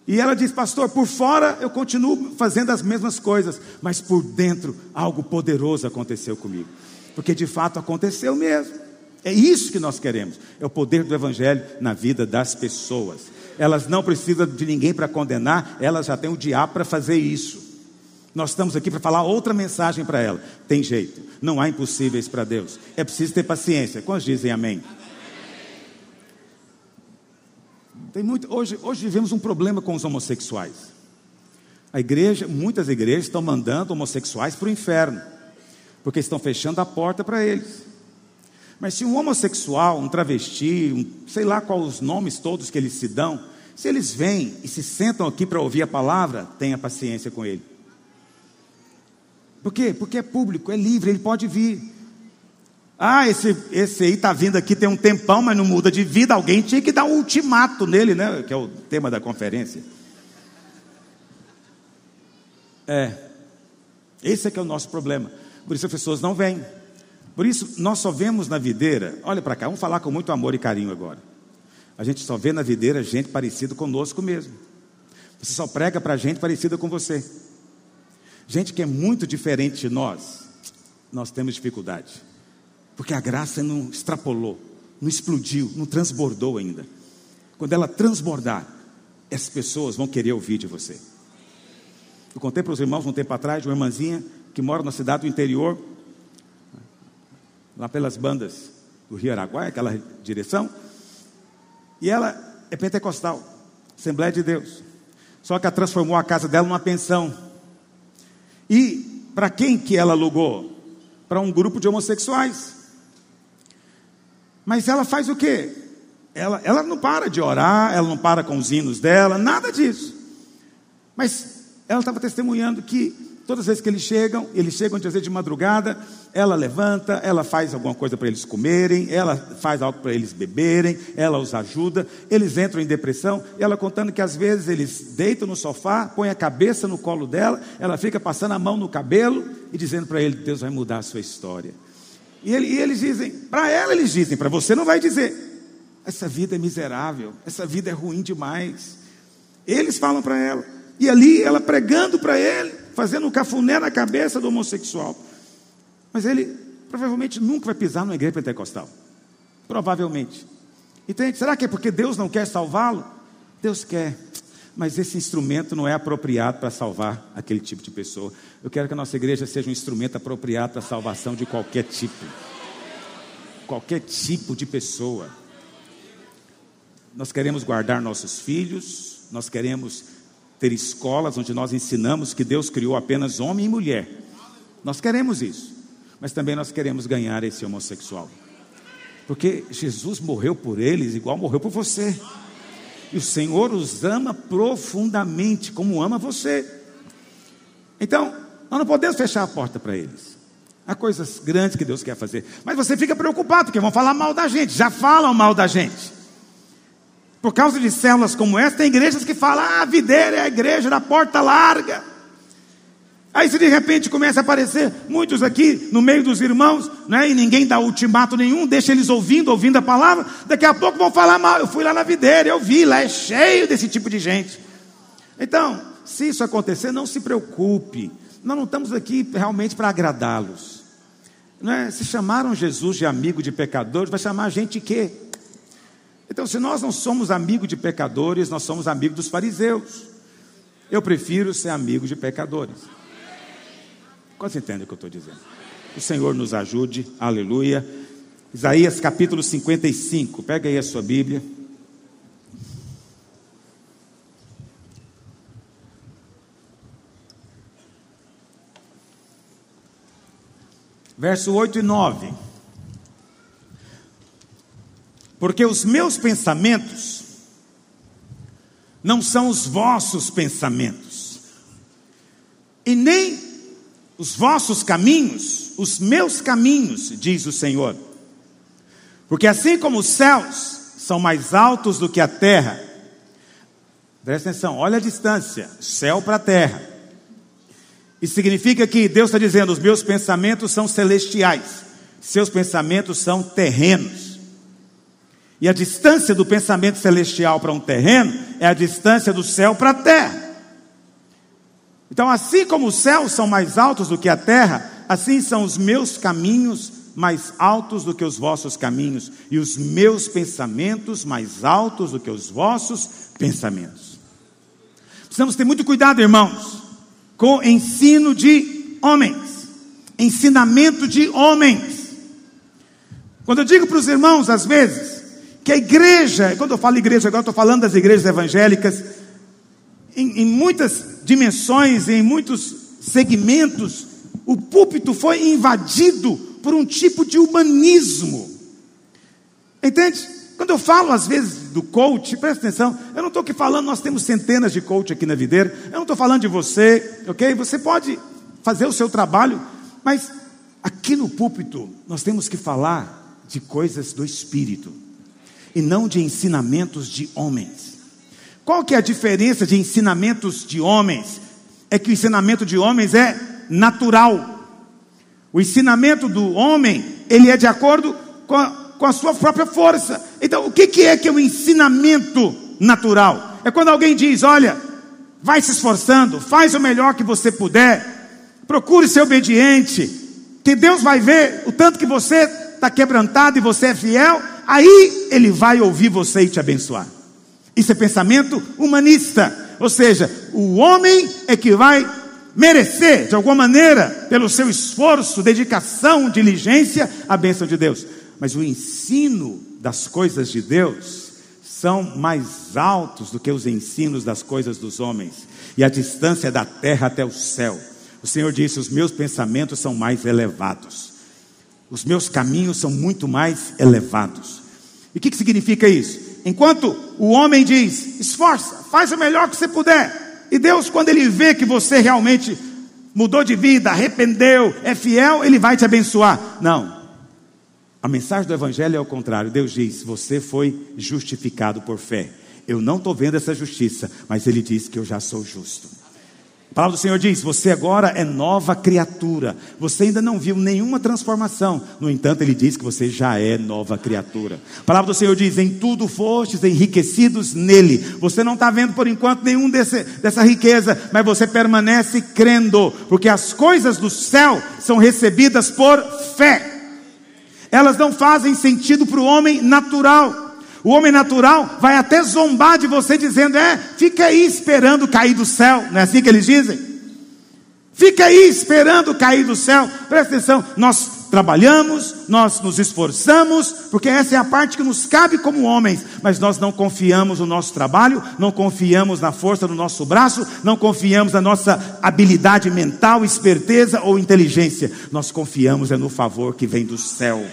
E ela diz, pastor, por fora eu continuo fazendo as mesmas coisas, mas por dentro algo poderoso aconteceu comigo. Porque de fato aconteceu mesmo. É isso que nós queremos. É o poder do Evangelho na vida das pessoas. Elas não precisam de ninguém para condenar, elas já têm o diabo para fazer isso. Nós estamos aqui para falar outra mensagem para ela. Tem jeito, não há impossíveis para Deus. É preciso ter paciência. Quantos dizem amém? Tem muito, hoje, hoje vivemos um problema com os homossexuais. A igreja, muitas igrejas estão mandando homossexuais para o inferno, porque estão fechando a porta para eles. Mas se um homossexual, um travesti, um, sei lá quais os nomes todos que eles se dão, se eles vêm e se sentam aqui para ouvir a palavra, tenha paciência com ele. Por quê? Porque é público, é livre, ele pode vir. Ah, esse, esse aí está vindo aqui tem um tempão, mas não muda de vida. Alguém tinha que dar um ultimato nele, né? Que é o tema da conferência. É. Esse é que é o nosso problema. Por isso as pessoas não vêm. Por isso nós só vemos na videira. Olha para cá, vamos falar com muito amor e carinho agora. A gente só vê na videira gente parecida conosco mesmo. Você só prega para gente parecida com você. Gente que é muito diferente de nós, nós temos dificuldade. Porque a graça não extrapolou, não explodiu, não transbordou ainda. Quando ela transbordar, as pessoas vão querer ouvir de você. Eu contei para os irmãos um tempo atrás de uma irmãzinha que mora na cidade do interior, lá pelas bandas do Rio Araguaia, aquela direção, e ela é pentecostal, Assembleia de Deus. Só que ela transformou a casa dela numa pensão. E para quem que ela alugou? Para um grupo de homossexuais. Mas ela faz o quê? Ela, ela não para de orar, ela não para com os hinos dela, nada disso. Mas ela estava testemunhando que Todas as vezes que eles chegam, eles chegam vezes de madrugada, ela levanta, ela faz alguma coisa para eles comerem, ela faz algo para eles beberem, ela os ajuda, eles entram em depressão, ela contando que às vezes eles deitam no sofá, põem a cabeça no colo dela, ela fica passando a mão no cabelo e dizendo para ele: Deus vai mudar a sua história. E, ele, e eles dizem, para ela eles dizem, para você não vai dizer, essa vida é miserável, essa vida é ruim demais. Eles falam para ela, e ali ela pregando para ele, fazendo um cafuné na cabeça do homossexual. Mas ele provavelmente nunca vai pisar numa igreja pentecostal. Provavelmente. Entende? Será que é porque Deus não quer salvá-lo? Deus quer. Mas esse instrumento não é apropriado para salvar aquele tipo de pessoa. Eu quero que a nossa igreja seja um instrumento apropriado para a salvação de qualquer tipo. Qualquer tipo de pessoa. Nós queremos guardar nossos filhos, nós queremos ter escolas onde nós ensinamos que Deus criou apenas homem e mulher. Nós queremos isso, mas também nós queremos ganhar esse homossexual, porque Jesus morreu por eles igual morreu por você, e o Senhor os ama profundamente, como ama você. Então, nós não podemos fechar a porta para eles. Há coisas grandes que Deus quer fazer, mas você fica preocupado, porque vão falar mal da gente, já falam mal da gente. Por causa de células como essa, tem igrejas que falam: ah, a videira é a igreja da porta larga. Aí se de repente começa a aparecer muitos aqui no meio dos irmãos, né, e ninguém dá ultimato nenhum, deixa eles ouvindo, ouvindo a palavra, daqui a pouco vão falar mal. Eu fui lá na videira, eu vi, lá é cheio desse tipo de gente. Então, se isso acontecer, não se preocupe. Nós não estamos aqui realmente para agradá-los. Não é? Se chamaram Jesus de amigo de pecadores, vai chamar a gente quê? Então, se nós não somos amigos de pecadores, nós somos amigos dos fariseus. Eu prefiro ser amigo de pecadores. Quantos entendem o que eu estou dizendo? O Senhor nos ajude, aleluia. Isaías capítulo 55, pega aí a sua Bíblia. Verso 8 e 9. Porque os meus pensamentos não são os vossos pensamentos, e nem os vossos caminhos, os meus caminhos, diz o Senhor. Porque assim como os céus são mais altos do que a terra, presta atenção, olha a distância, céu para terra. Isso significa que Deus está dizendo: os meus pensamentos são celestiais, seus pensamentos são terrenos. E a distância do pensamento celestial para um terreno é a distância do céu para a terra. Então, assim como os céus são mais altos do que a terra, assim são os meus caminhos mais altos do que os vossos caminhos, e os meus pensamentos mais altos do que os vossos pensamentos. Precisamos ter muito cuidado, irmãos, com ensino de homens, ensinamento de homens. Quando eu digo para os irmãos, às vezes, que a igreja, quando eu falo igreja agora, estou falando das igrejas evangélicas, em, em muitas dimensões, em muitos segmentos, o púlpito foi invadido por um tipo de humanismo. Entende? Quando eu falo às vezes do coach, presta atenção, eu não estou aqui falando, nós temos centenas de coach aqui na videira, eu não estou falando de você, ok? Você pode fazer o seu trabalho, mas aqui no púlpito nós temos que falar de coisas do Espírito e não de ensinamentos de homens. Qual que é a diferença de ensinamentos de homens? É que o ensinamento de homens é natural. O ensinamento do homem, ele é de acordo com a, com a sua própria força. Então, o que, que é que é o ensinamento natural? É quando alguém diz: olha, vai se esforçando, faz o melhor que você puder, procure ser obediente, que Deus vai ver o tanto que você está quebrantado e você é fiel, aí Ele vai ouvir você e te abençoar. Isso é pensamento humanista, ou seja, o homem é que vai merecer, de alguma maneira, pelo seu esforço, dedicação, diligência, a bênção de Deus. Mas o ensino das coisas de Deus são mais altos do que os ensinos das coisas dos homens, e a distância da terra até o céu. O Senhor disse: Os meus pensamentos são mais elevados, os meus caminhos são muito mais elevados. E o que, que significa isso? Enquanto o homem diz: esforça, faz o melhor que você puder, e Deus, quando Ele vê que você realmente mudou de vida, arrependeu, é fiel, Ele vai te abençoar. Não. A mensagem do Evangelho é o contrário. Deus diz: Você foi justificado por fé. Eu não estou vendo essa justiça, mas Ele diz que eu já sou justo. Palavra do Senhor diz: Você agora é nova criatura. Você ainda não viu nenhuma transformação. No entanto, Ele diz que você já é nova criatura. A palavra do Senhor diz: Em tudo fostes enriquecidos nele. Você não está vendo por enquanto nenhum desse, dessa riqueza, mas você permanece crendo, porque as coisas do céu são recebidas por fé. Elas não fazem sentido para o homem natural. O homem natural vai até zombar de você, dizendo: É, fica aí esperando cair do céu. Não é assim que eles dizem? Fica aí esperando cair do céu. Presta atenção, nós trabalhamos, nós nos esforçamos, porque essa é a parte que nos cabe como homens, mas nós não confiamos no nosso trabalho, não confiamos na força do nosso braço, não confiamos na nossa habilidade mental, esperteza ou inteligência. Nós confiamos é no favor que vem do céu.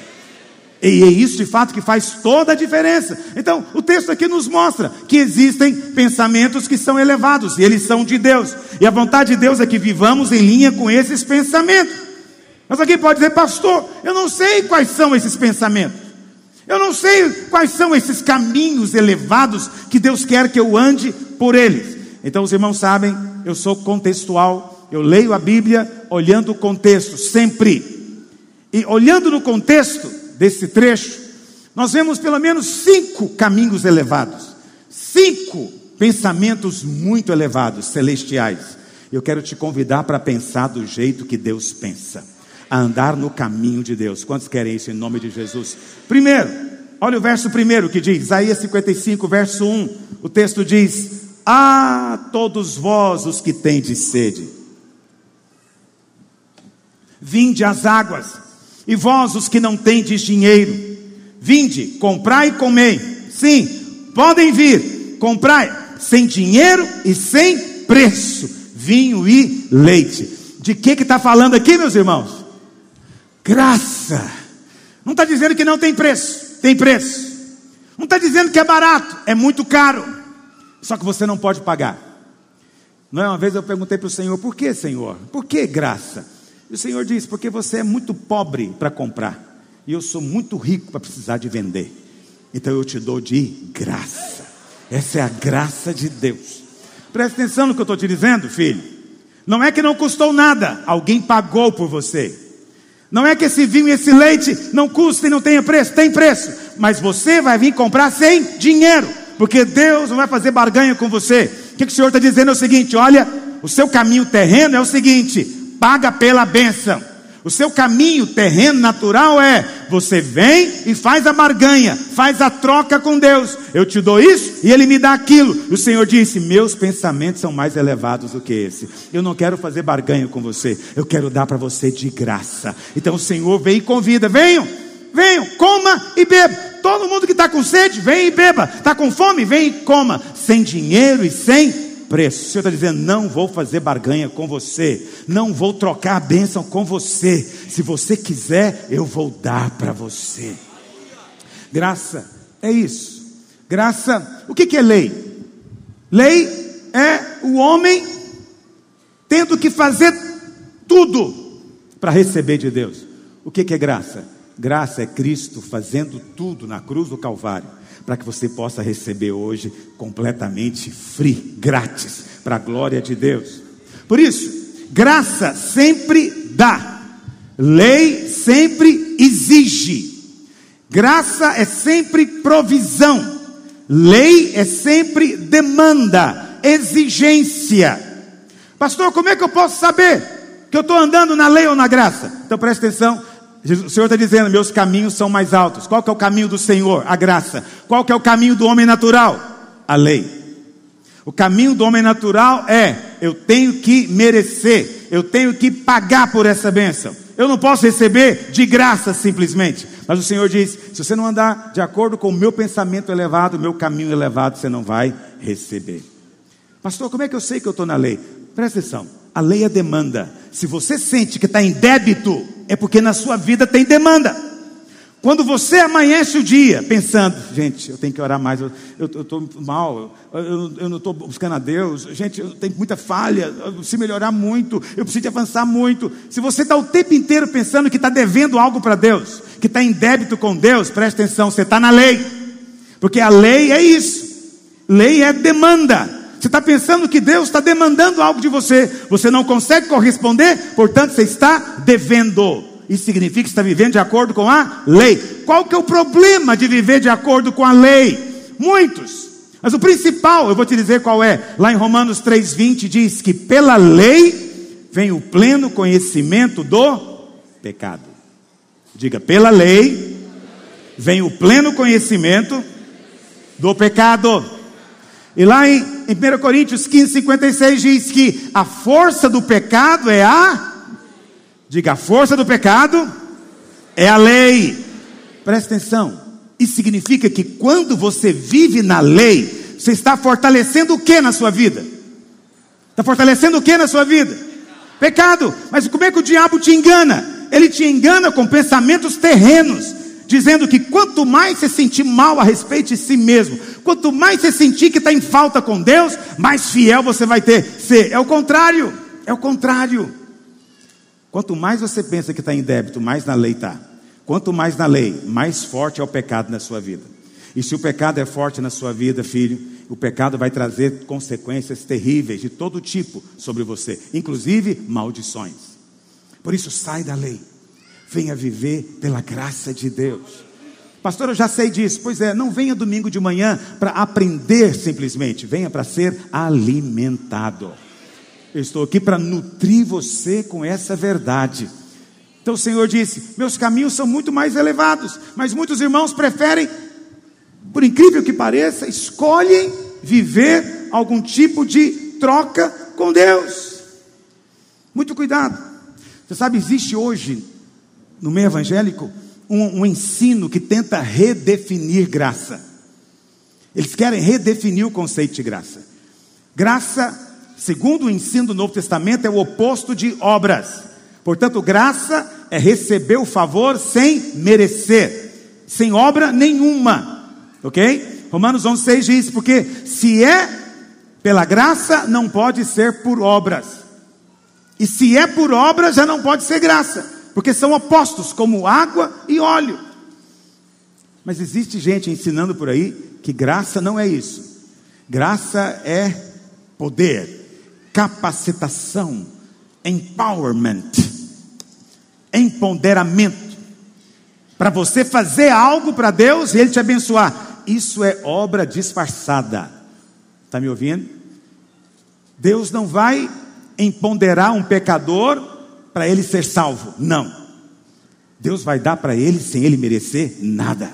E é isso de fato que faz toda a diferença. Então, o texto aqui nos mostra que existem pensamentos que são elevados, e eles são de Deus. E a vontade de Deus é que vivamos em linha com esses pensamentos. Mas alguém pode dizer, pastor, eu não sei quais são esses pensamentos. Eu não sei quais são esses caminhos elevados que Deus quer que eu ande por eles. Então, os irmãos sabem, eu sou contextual, eu leio a Bíblia olhando o contexto, sempre. E olhando no contexto, desse trecho, nós vemos pelo menos cinco caminhos elevados, cinco pensamentos muito elevados, celestiais. Eu quero te convidar para pensar do jeito que Deus pensa, a andar no caminho de Deus. Quantos querem isso em nome de Jesus? Primeiro, olha o verso primeiro que diz, Isaías 55, verso 1. O texto diz: Ah, todos vós os que tendes sede, vinde às águas. E vós, os que não tendes dinheiro, vinde, comprai e comei. Sim, podem vir, comprai, sem dinheiro e sem preço, vinho e leite. De que está falando aqui, meus irmãos? Graça. Não está dizendo que não tem preço, tem preço. Não está dizendo que é barato, é muito caro. Só que você não pode pagar. Não é uma vez eu perguntei para o Senhor, por que, Senhor? Por que graça? E o Senhor diz: Porque você é muito pobre para comprar, e eu sou muito rico para precisar de vender. Então eu te dou de graça. Essa é a graça de Deus. Presta atenção no que eu estou te dizendo, filho. Não é que não custou nada, alguém pagou por você. Não é que esse vinho e esse leite não custem, não tenha preço, tem preço. Mas você vai vir comprar sem dinheiro, porque Deus não vai fazer barganha com você. O que, o Senhor está dizendo é o seguinte: olha, o seu caminho terreno é o seguinte: paga pela bênção. O seu caminho terreno natural é: você vem e faz a barganha, faz a troca com Deus. Eu te dou isso e Ele me dá aquilo. O Senhor disse: Meus pensamentos são mais elevados do que esse. Eu não quero fazer barganha com você, eu quero dar para você de graça. Então o Senhor vem e convida: venham, venham, coma e beba. Todo mundo que está com sede, vem e beba. Está com fome, vem e coma. Sem dinheiro e sem preço. O Senhor está dizendo: não vou fazer barganha com você, não vou trocar a bênção com você. Se você quiser, eu vou dar para você. Graça é isso. Graça, o que, que é lei? Lei é o homem tendo que fazer tudo para receber de Deus. O que, que é graça? Graça é Cristo fazendo tudo na cruz do Calvário, para que você possa receber hoje completamente free, grátis, para a glória de Deus. Por isso, graça sempre dá, lei sempre exige, graça é sempre provisão, lei é sempre demanda, exigência. Pastor, como é que eu posso saber que eu estou andando na lei ou na graça? Então presta atenção, o Senhor está dizendo: meus caminhos são mais altos. Qual que é o caminho do Senhor? A graça. Qual que é o caminho do homem natural? A lei. O caminho do homem natural é: eu tenho que merecer, eu tenho que pagar por essa bênção. Eu não posso receber de graça simplesmente. Mas o Senhor diz: se você não andar de acordo com o meu pensamento elevado, o meu caminho elevado, você não vai receber. Pastor, como é que eu sei que eu estou na lei? Presta atenção. A lei é demanda. Se você sente que está em débito, é porque na sua vida tem demanda. Quando você amanhece o dia pensando, gente, eu tenho que orar mais, eu estou mal, eu, eu, não estou buscando a Deus, gente, eu tenho muita falha, eu preciso melhorar muito, eu preciso avançar muito. Se você está o tempo inteiro pensando que está devendo algo para Deus, que está em débito com Deus, preste atenção, você está na lei, porque a lei é isso, lei é demanda. Você está pensando que Deus está demandando algo de você, você não consegue corresponder, portanto você está devendo. Isso significa que está vivendo de acordo com a lei. Qual que é o problema de viver de acordo com a lei? Muitos. Mas o principal, eu vou te dizer qual é. Lá em Romanos 3:20 diz que pela lei vem o pleno conhecimento do pecado. Diga, pela lei vem o pleno conhecimento do pecado. E lá em, em 1 Coríntios 15, 56 diz que a força do pecado é a. Diga, a força do pecado é a lei. Presta atenção. Isso significa que quando você vive na lei, você está fortalecendo o que na sua vida? Está fortalecendo o que na sua vida? Pecado. Mas como é que o diabo te engana? Ele te engana com pensamentos terrenos dizendo que quanto mais você sentir mal a respeito de si mesmo, quanto mais você sentir que está em falta com Deus, mais fiel você vai ter ser. É o contrário, é o contrário. Quanto mais você pensa que está em débito, mais na lei está. Quanto mais na lei, mais forte é o pecado na sua vida. E se o pecado é forte na sua vida, filho, o pecado vai trazer consequências terríveis de todo tipo sobre você, inclusive maldições. Por isso, sai da lei venha viver pela graça de Deus. Pastor, eu já sei disso. Pois é, não venha domingo de manhã para aprender simplesmente, venha para ser alimentado. Eu estou aqui para nutrir você com essa verdade. Então o Senhor disse: Meus caminhos são muito mais elevados, mas muitos irmãos preferem, por incrível que pareça, escolhem viver algum tipo de troca com Deus. Muito cuidado. Você sabe, existe hoje no meio evangélico, um, um ensino que tenta redefinir graça. Eles querem redefinir o conceito de graça. Graça, segundo o ensino do Novo Testamento, é o oposto de obras. Portanto, graça é receber o favor sem merecer, sem obra nenhuma. Ok? Romanos 11,6 diz: Porque se é pela graça, não pode ser por obras. E se é por obras, já não pode ser graça porque são opostos, como água e óleo. Mas existe gente ensinando por aí que graça não é isso. Graça é poder, capacitação, empowerment, empoderamento. Para você fazer algo para Deus e Ele te abençoar. Isso é obra disfarçada. Está me ouvindo? Deus não vai empoderar um pecador para ele ser salvo. Não. Deus vai dar para ele sem ele merecer nada.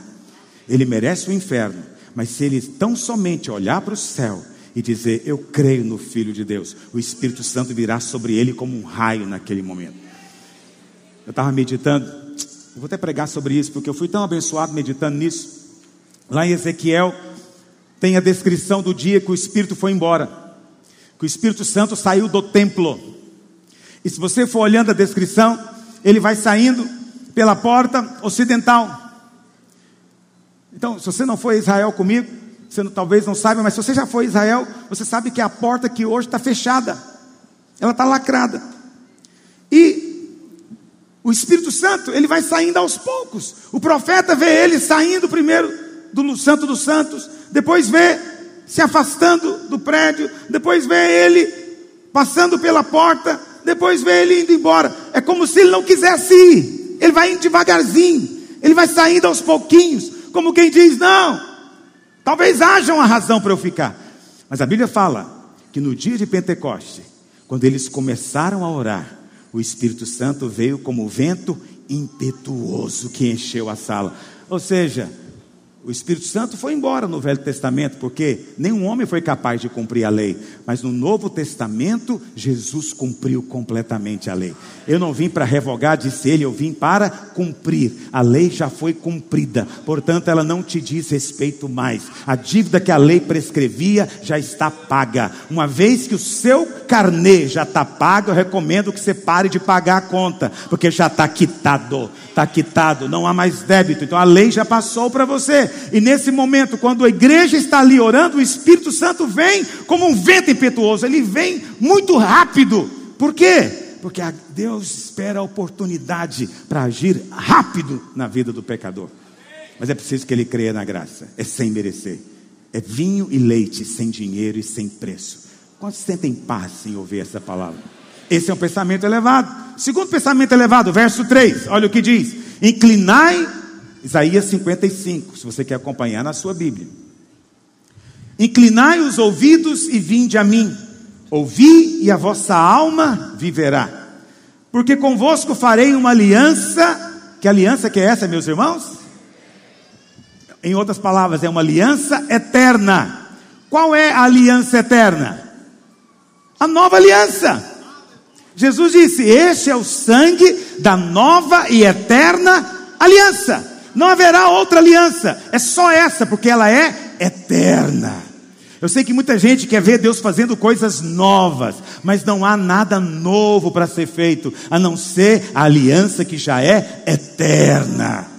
Ele merece o inferno, mas se ele tão somente olhar para o céu e dizer: Eu creio no Filho de Deus, o Espírito Santo virá sobre ele como um raio naquele momento. Eu estava meditando, eu vou até pregar sobre isso, porque eu fui tão abençoado meditando nisso. Lá em Ezequiel, tem a descrição do dia que o Espírito foi embora. que o Espírito Santo saiu do templo. E se você for olhando a descrição, ele vai saindo pela porta ocidental. Então, se você não foi a Israel comigo, você não, talvez não saiba, mas se você já foi a Israel, você sabe que a porta que hoje está fechada, ela está lacrada. E o Espírito Santo, ele vai saindo aos poucos. O profeta vê ele saindo primeiro do Santo dos Santos, depois vê se afastando do prédio, depois vê ele passando pela porta, depois vê ele indo embora. É como se ele não quisesse ir. Ele vai indo devagarzinho, ele vai saindo aos pouquinhos, como quem diz: Não, talvez haja uma razão para eu ficar. Mas a Bíblia fala que no dia de Pentecoste, quando eles começaram a orar, o Espírito Santo veio como vento impetuoso que encheu a sala. Ou seja, o Espírito Santo foi embora no Velho Testamento, porque nenhum homem foi capaz de cumprir a lei. Mas no Novo Testamento, Jesus cumpriu completamente a lei. Eu não vim para revogar, disse ele, eu vim para cumprir. A lei já foi cumprida, portanto, ela não te diz respeito mais. A dívida que a lei prescrevia já está paga. Uma vez que o seu carnê já está pago, eu recomendo que você pare de pagar a conta, porque já está quitado. Está quitado, não há mais débito. Então a lei já passou para você. E nesse momento, quando a igreja está ali orando, o Espírito Santo vem como um vento impetuoso, ele vem muito rápido. Por quê? Porque Deus espera a oportunidade para agir rápido na vida do pecador. Mas é preciso que ele creia na graça, é sem merecer. É vinho e leite, sem dinheiro e sem preço. Quantos sentem paz em ouvir essa palavra? Esse é um pensamento elevado. Segundo pensamento elevado, verso 3, olha o que diz: Inclinai Isaías 55, se você quer acompanhar na sua Bíblia. Inclinai os ouvidos e vinde a mim, ouvi e a vossa alma viverá, porque convosco farei uma aliança. Que aliança que é essa, meus irmãos? Em outras palavras, é uma aliança eterna. Qual é a aliança eterna? A nova aliança. Jesus disse: Este é o sangue da nova e eterna aliança. Não haverá outra aliança, é só essa, porque ela é eterna. Eu sei que muita gente quer ver Deus fazendo coisas novas, mas não há nada novo para ser feito, a não ser a aliança que já é eterna.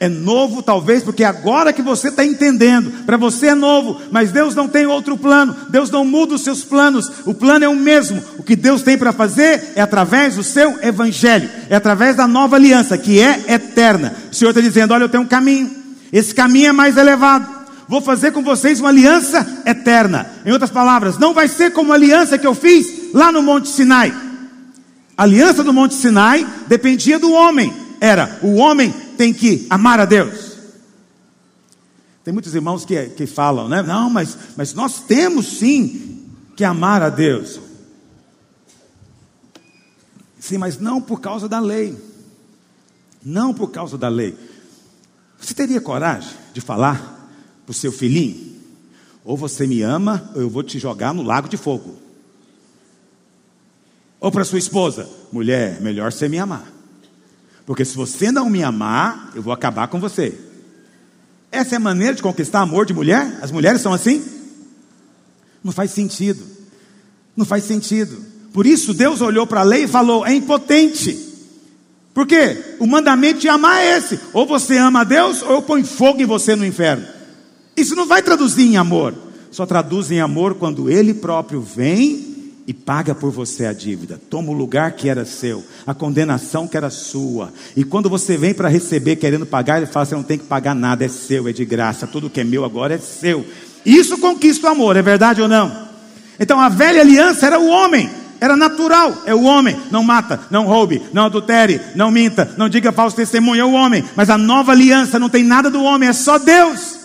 É novo, talvez, porque agora que você está entendendo, para você é novo, mas Deus não tem outro plano, Deus não muda os seus planos, o plano é o mesmo. O que Deus tem para fazer é através do seu evangelho, é através da nova aliança, que é eterna. O Senhor está dizendo: Olha, eu tenho um caminho, esse caminho é mais elevado. Vou fazer com vocês uma aliança eterna. Em outras palavras, não vai ser como a aliança que eu fiz lá no Monte Sinai. A aliança do Monte Sinai dependia do homem. Era o homem tem que amar a Deus. Tem muitos irmãos que, que falam, né? Não, mas, mas nós temos sim que amar a Deus. Sim, mas não por causa da lei. Não por causa da lei. Você teria coragem de falar para o seu filhinho? Ou você me ama, ou eu vou te jogar no lago de fogo. Ou para sua esposa, mulher, melhor você me amar. Porque se você não me amar, eu vou acabar com você. Essa é a maneira de conquistar amor de mulher? As mulheres são assim? Não faz sentido. Não faz sentido. Por isso Deus olhou para a lei e falou: é impotente. Por quê? O mandamento de amar é esse: ou você ama a Deus, ou eu ponho fogo em você no inferno. Isso não vai traduzir em amor. Só traduz em amor quando Ele próprio vem e paga por você a dívida, toma o lugar que era seu, a condenação que era sua. E quando você vem para receber querendo pagar, ele fala: você não tem que pagar nada, é seu, é de graça, tudo que é meu agora é seu. Isso conquista o amor, é verdade ou não? Então a velha aliança era o homem, era natural, é o homem. Não mata, não roube, não adultere, não minta, não diga falso testemunho, é o homem. Mas a nova aliança não tem nada do homem, é só Deus.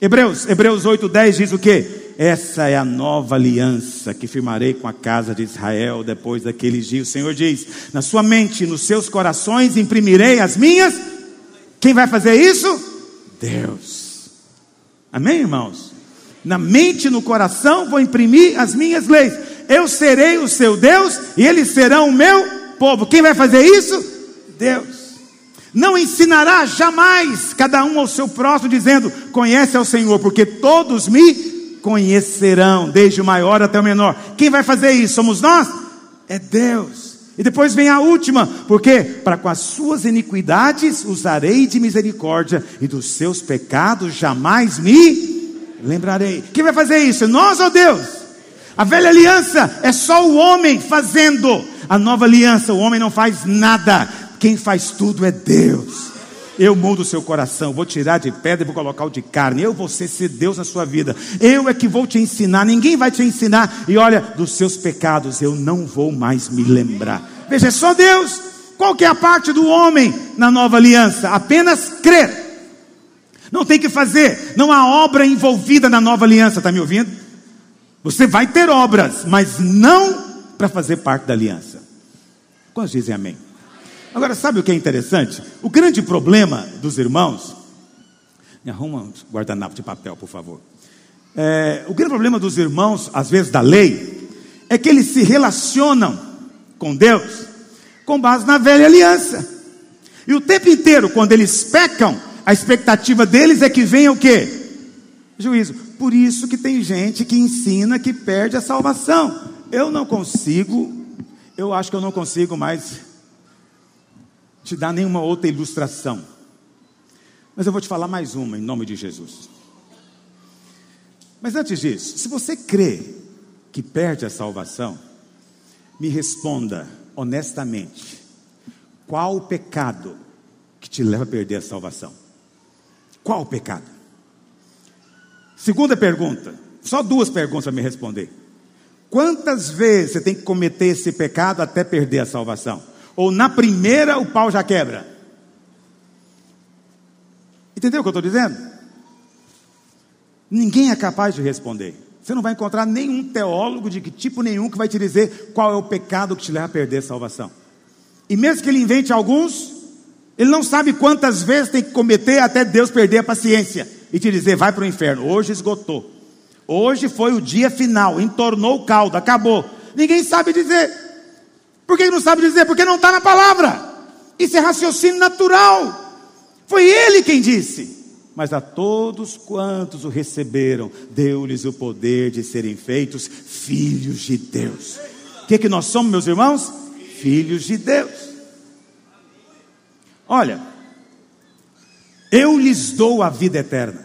Hebreus, Hebreus 8:10 diz o quê? Essa é a nova aliança que firmarei com a casa de Israel depois daqueles dias. O Senhor diz: Na sua mente, nos seus corações imprimirei as minhas. Quem vai fazer isso? Deus. Amém, irmãos? Na mente e no coração vou imprimir as minhas leis. Eu serei o seu Deus e eles serão o meu povo. Quem vai fazer isso? Deus. Não ensinará jamais cada um ao seu próximo, dizendo: Conhece ao Senhor, porque todos me conhecerão, desde o maior até o menor. Quem vai fazer isso? Somos nós? É Deus. E depois vem a última, porque para com as suas iniquidades usarei de misericórdia, e dos seus pecados jamais me lembrarei. Quem vai fazer isso? Nós ou Deus? A velha aliança é só o homem fazendo, a nova aliança, o homem não faz nada, quem faz tudo é Deus. Eu mudo o seu coração, vou tirar de pedra e vou colocar o de carne. Eu vou ser, ser Deus na sua vida. Eu é que vou te ensinar, ninguém vai te ensinar. E olha, dos seus pecados eu não vou mais me lembrar. Veja, é só Deus. Qual que é a parte do homem na nova aliança? Apenas crer. Não tem que fazer, não há obra envolvida na nova aliança, está me ouvindo? Você vai ter obras, mas não para fazer parte da aliança. Quantos dizem amém? Agora, sabe o que é interessante? O grande problema dos irmãos. Me arruma um guardanapo de papel, por favor. É, o grande problema dos irmãos, às vezes da lei, é que eles se relacionam com Deus com base na velha aliança. E o tempo inteiro, quando eles pecam, a expectativa deles é que venha o quê? Juízo. Por isso que tem gente que ensina que perde a salvação. Eu não consigo, eu acho que eu não consigo mais te dar nenhuma outra ilustração. Mas eu vou te falar mais uma, em nome de Jesus. Mas antes disso, se você crê que perde a salvação, me responda honestamente: qual o pecado que te leva a perder a salvação? Qual o pecado? Segunda pergunta, só duas perguntas para me responder. Quantas vezes você tem que cometer esse pecado até perder a salvação? Ou na primeira o pau já quebra. Entendeu o que eu estou dizendo? Ninguém é capaz de responder. Você não vai encontrar nenhum teólogo de que tipo nenhum que vai te dizer qual é o pecado que te leva a perder a salvação. E mesmo que ele invente alguns, ele não sabe quantas vezes tem que cometer até Deus perder a paciência e te dizer: vai para o inferno. Hoje esgotou. Hoje foi o dia final, entornou o caldo, acabou. Ninguém sabe dizer. Por que não sabe dizer? Porque não está na palavra. Isso é raciocínio natural. Foi ele quem disse. Mas a todos quantos o receberam, deu-lhes o poder de serem feitos filhos de Deus. O que, que nós somos, meus irmãos? Filhos de Deus. Olha, eu lhes dou a vida eterna,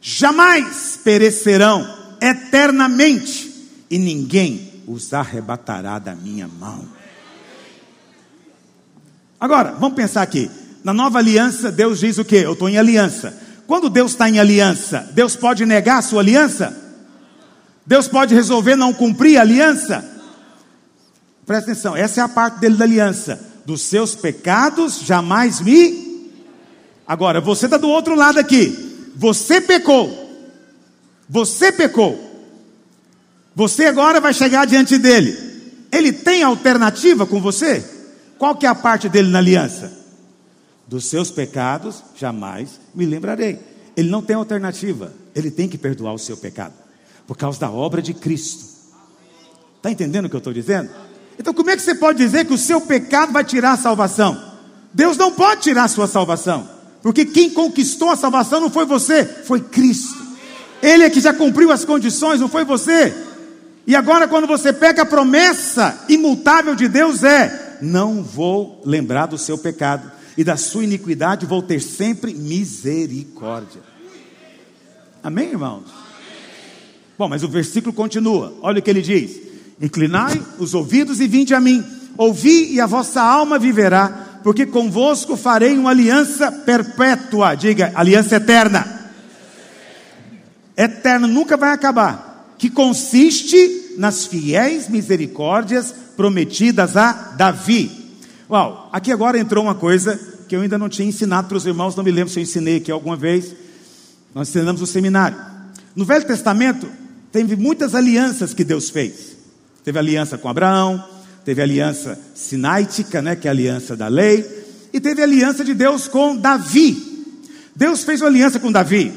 jamais perecerão eternamente, e ninguém os arrebatará da minha mão. Agora, vamos pensar aqui. Na nova aliança, Deus diz o que? Eu estou em aliança. Quando Deus está em aliança, Deus pode negar a sua aliança? Deus pode resolver não cumprir a aliança? Presta atenção, essa é a parte dele da aliança. Dos seus pecados jamais me. Agora, você está do outro lado aqui. Você pecou. Você pecou. Você agora vai chegar diante dele. Ele tem alternativa com você? Qual que é a parte dele na aliança? Dos seus pecados jamais me lembrarei. Ele não tem alternativa. Ele tem que perdoar o seu pecado. Por causa da obra de Cristo. Está entendendo o que eu estou dizendo? Então, como é que você pode dizer que o seu pecado vai tirar a salvação? Deus não pode tirar a sua salvação. Porque quem conquistou a salvação não foi você, foi Cristo. Ele é que já cumpriu as condições, não foi você. E agora, quando você pega a promessa imutável de Deus, é: não vou lembrar do seu pecado, e da sua iniquidade vou ter sempre misericórdia. Amém, irmãos? Bom, mas o versículo continua, olha o que ele diz: Inclinai os ouvidos e vinde a mim, ouvi e a vossa alma viverá, porque convosco farei uma aliança perpétua, diga, aliança eterna. Eterna nunca vai acabar, que consiste nas fiéis misericórdias prometidas a Davi. Uau, aqui agora entrou uma coisa que eu ainda não tinha ensinado para os irmãos, não me lembro se eu ensinei aqui alguma vez. Nós ensinamos no seminário. No Velho Testamento, teve muitas alianças que Deus fez. Teve aliança com Abraão, teve aliança sináitica, né, que é a aliança da lei, e teve aliança de Deus com Davi. Deus fez uma aliança com Davi.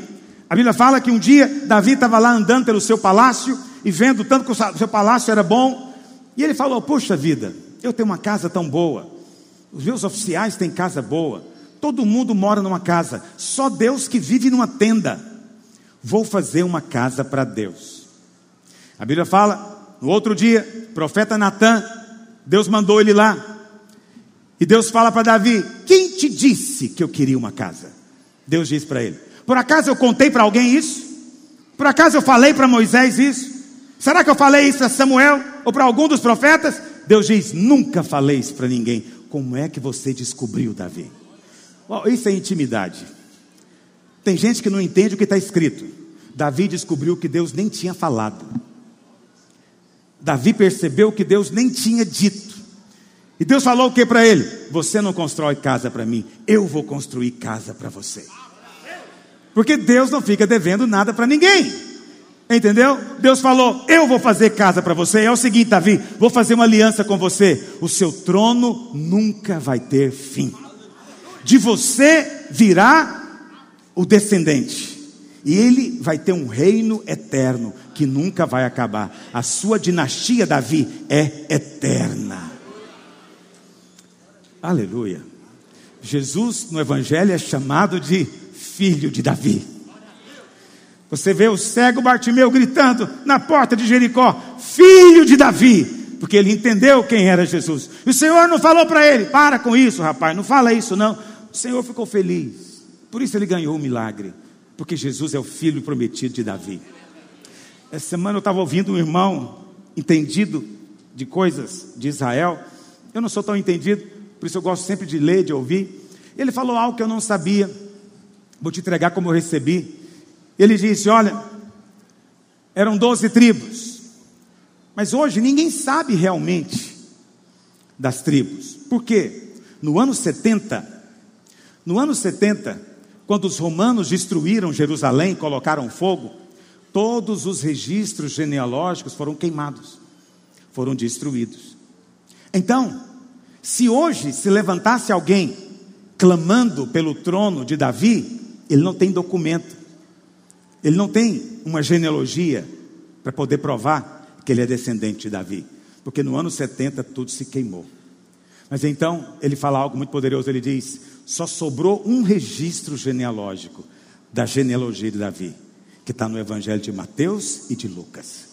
A Bíblia fala que um dia Davi estava lá andando pelo seu palácio e vendo tanto que o seu palácio era bom, e ele falou: Puxa vida, eu tenho uma casa tão boa, os meus oficiais têm casa boa, todo mundo mora numa casa, só Deus que vive numa tenda. Vou fazer uma casa para Deus. A Bíblia fala, no outro dia, profeta Natan, Deus mandou ele lá. E Deus fala para Davi: Quem te disse que eu queria uma casa? Deus diz para ele: Por acaso eu contei para alguém isso? Por acaso eu falei para Moisés isso? Será que eu falei isso a Samuel ou para algum dos profetas? Deus diz: Nunca falei isso para ninguém. Como é que você descobriu, Davi? Isso é intimidade. Tem gente que não entende o que está escrito. Davi descobriu que Deus nem tinha falado. Davi percebeu que Deus nem tinha dito. E Deus falou o que para ele? Você não constrói casa para mim, eu vou construir casa para você. Porque Deus não fica devendo nada para ninguém. Entendeu? Deus falou: Eu vou fazer casa para você. É o seguinte, Davi: vou fazer uma aliança com você. O seu trono nunca vai ter fim. De você virá o descendente. E ele vai ter um reino eterno que nunca vai acabar. A sua dinastia, Davi, é eterna. Aleluia. Jesus no Evangelho é chamado de filho de Davi. Você vê o cego Bartimeu gritando na porta de Jericó: Filho de Davi, porque ele entendeu quem era Jesus. E o Senhor não falou para ele: Para com isso, rapaz, não fala isso não. O Senhor ficou feliz, por isso ele ganhou o milagre, porque Jesus é o filho prometido de Davi. Essa semana eu estava ouvindo um irmão entendido de coisas de Israel. Eu não sou tão entendido, por isso eu gosto sempre de ler, de ouvir. Ele falou algo que eu não sabia. Vou te entregar como eu recebi. Ele disse: Olha, eram doze tribos, mas hoje ninguém sabe realmente das tribos. Por quê? No ano 70, no ano 70, quando os romanos destruíram Jerusalém, colocaram fogo, todos os registros genealógicos foram queimados, foram destruídos. Então, se hoje se levantasse alguém clamando pelo trono de Davi, ele não tem documento, ele não tem uma genealogia para poder provar que ele é descendente de Davi, porque no ano 70 tudo se queimou. Mas então ele fala algo muito poderoso, ele diz: só sobrou um registro genealógico da genealogia de Davi, que está no Evangelho de Mateus e de Lucas.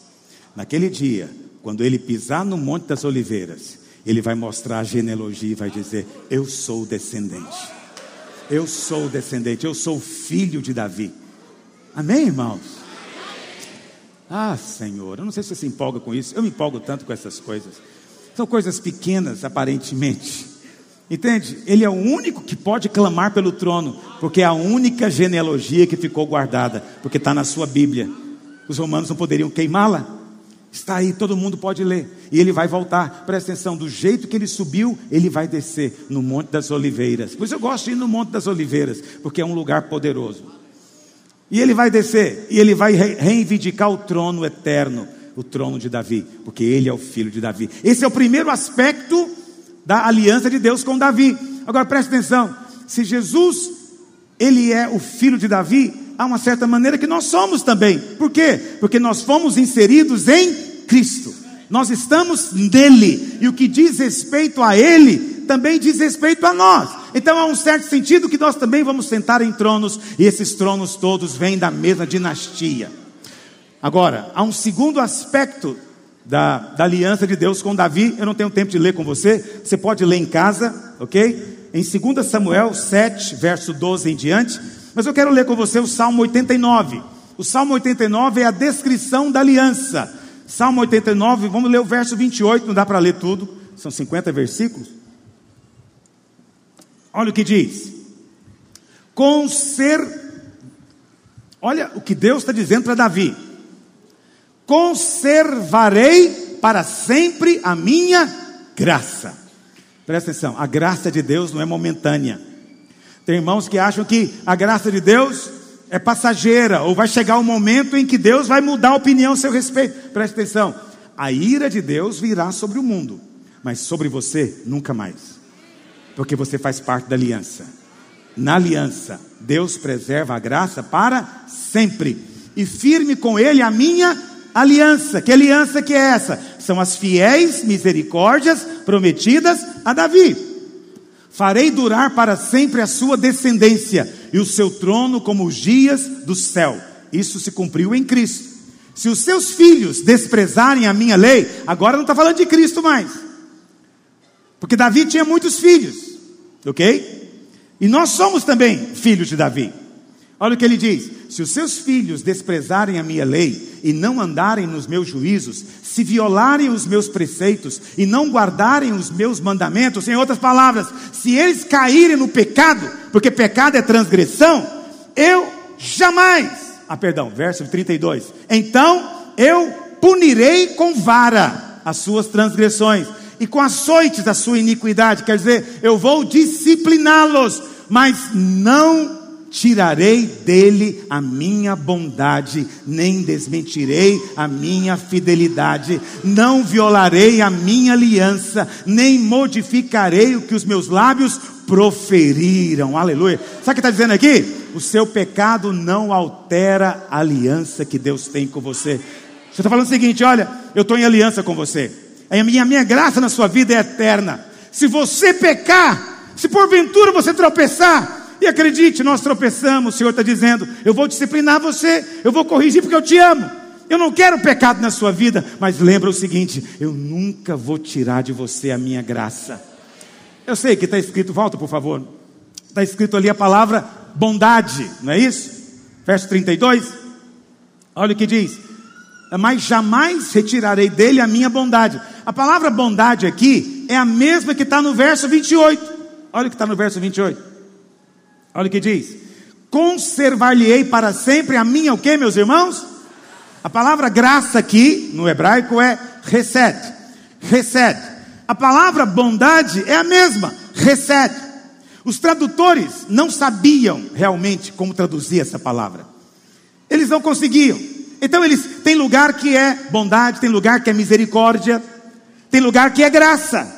Naquele dia, quando ele pisar no Monte das Oliveiras, ele vai mostrar a genealogia e vai dizer: Eu sou descendente. Eu sou descendente, eu sou filho de Davi. Amém, irmãos? Ah, Senhor, eu não sei se você se empolga com isso. Eu me empolgo tanto com essas coisas. São coisas pequenas, aparentemente. Entende? Ele é o único que pode clamar pelo trono, porque é a única genealogia que ficou guardada, porque está na sua Bíblia. Os romanos não poderiam queimá-la. Está aí, todo mundo pode ler. E ele vai voltar. Presta atenção: do jeito que ele subiu, ele vai descer no Monte das Oliveiras. Por isso eu gosto de ir no Monte das Oliveiras, porque é um lugar poderoso. E ele vai descer, e ele vai reivindicar o trono eterno, o trono de Davi, porque ele é o filho de Davi. Esse é o primeiro aspecto da aliança de Deus com Davi. Agora presta atenção: se Jesus, ele é o filho de Davi, há uma certa maneira que nós somos também. Por quê? Porque nós fomos inseridos em Cristo. Nós estamos nele, e o que diz respeito a ele também diz respeito a nós. Então há um certo sentido que nós também vamos sentar em tronos, e esses tronos todos vêm da mesma dinastia. Agora, há um segundo aspecto da, da, aliança de Deus com Davi, eu não tenho tempo de ler com você, você pode ler em casa, ok? Em 2 Samuel 7, verso 12 em diante, mas eu quero ler com você o Salmo 89. O Salmo 89 é a descrição da aliança. Salmo 89, vamos ler o verso 28, não dá para ler tudo, são 50 versículos. Olha o que diz: Conser... Olha o que Deus está dizendo para Davi: Conservarei para sempre a minha graça. Presta atenção, a graça de Deus não é momentânea. Tem irmãos que acham que a graça de Deus é passageira, ou vai chegar o um momento em que Deus vai mudar a opinião a seu respeito. Preste atenção: a ira de Deus virá sobre o mundo, mas sobre você nunca mais, porque você faz parte da aliança. Na aliança, Deus preserva a graça para sempre, e firme com Ele a minha aliança. Que aliança que é essa? São as fiéis misericórdias prometidas a Davi. Farei durar para sempre a sua descendência e o seu trono como os dias do céu. isso se cumpriu em Cristo. Se os seus filhos desprezarem a minha lei, agora não está falando de Cristo mais. Porque Davi tinha muitos filhos, ok? E nós somos também filhos de Davi. Olha o que ele diz: se os seus filhos desprezarem a minha lei e não andarem nos meus juízos, se violarem os meus preceitos e não guardarem os meus mandamentos, em outras palavras, se eles caírem no pecado, porque pecado é transgressão, eu jamais, ah, perdão, verso 32, então eu punirei com vara as suas transgressões e com açoites a sua iniquidade, quer dizer, eu vou discipliná-los, mas não tirarei dele a minha bondade, nem desmentirei a minha fidelidade, não violarei a minha aliança, nem modificarei o que os meus lábios proferiram. Aleluia. Sabe o que está dizendo aqui? O seu pecado não altera a aliança que Deus tem com você. Você está falando o seguinte: olha, eu estou em aliança com você. A minha, a minha graça na sua vida é eterna. Se você pecar, se porventura você tropeçar, e acredite, nós tropeçamos, o Senhor está dizendo: eu vou disciplinar você, eu vou corrigir porque eu te amo. Eu não quero pecado na sua vida, mas lembra o seguinte: eu nunca vou tirar de você a minha graça. Eu sei que está escrito, volta por favor. Está escrito ali a palavra bondade, não é isso? Verso 32. Olha o que diz: Mas jamais retirarei dele a minha bondade. A palavra bondade aqui é a mesma que está no verso 28. Olha o que está no verso 28. Olha o que diz: Conservar-lhe-ei para sempre a minha, o que, meus irmãos? A palavra graça aqui, no hebraico, é resed. Resed. A palavra bondade é a mesma, resed. Os tradutores não sabiam realmente como traduzir essa palavra. Eles não conseguiam. Então eles tem lugar que é bondade, tem lugar que é misericórdia, tem lugar que é graça.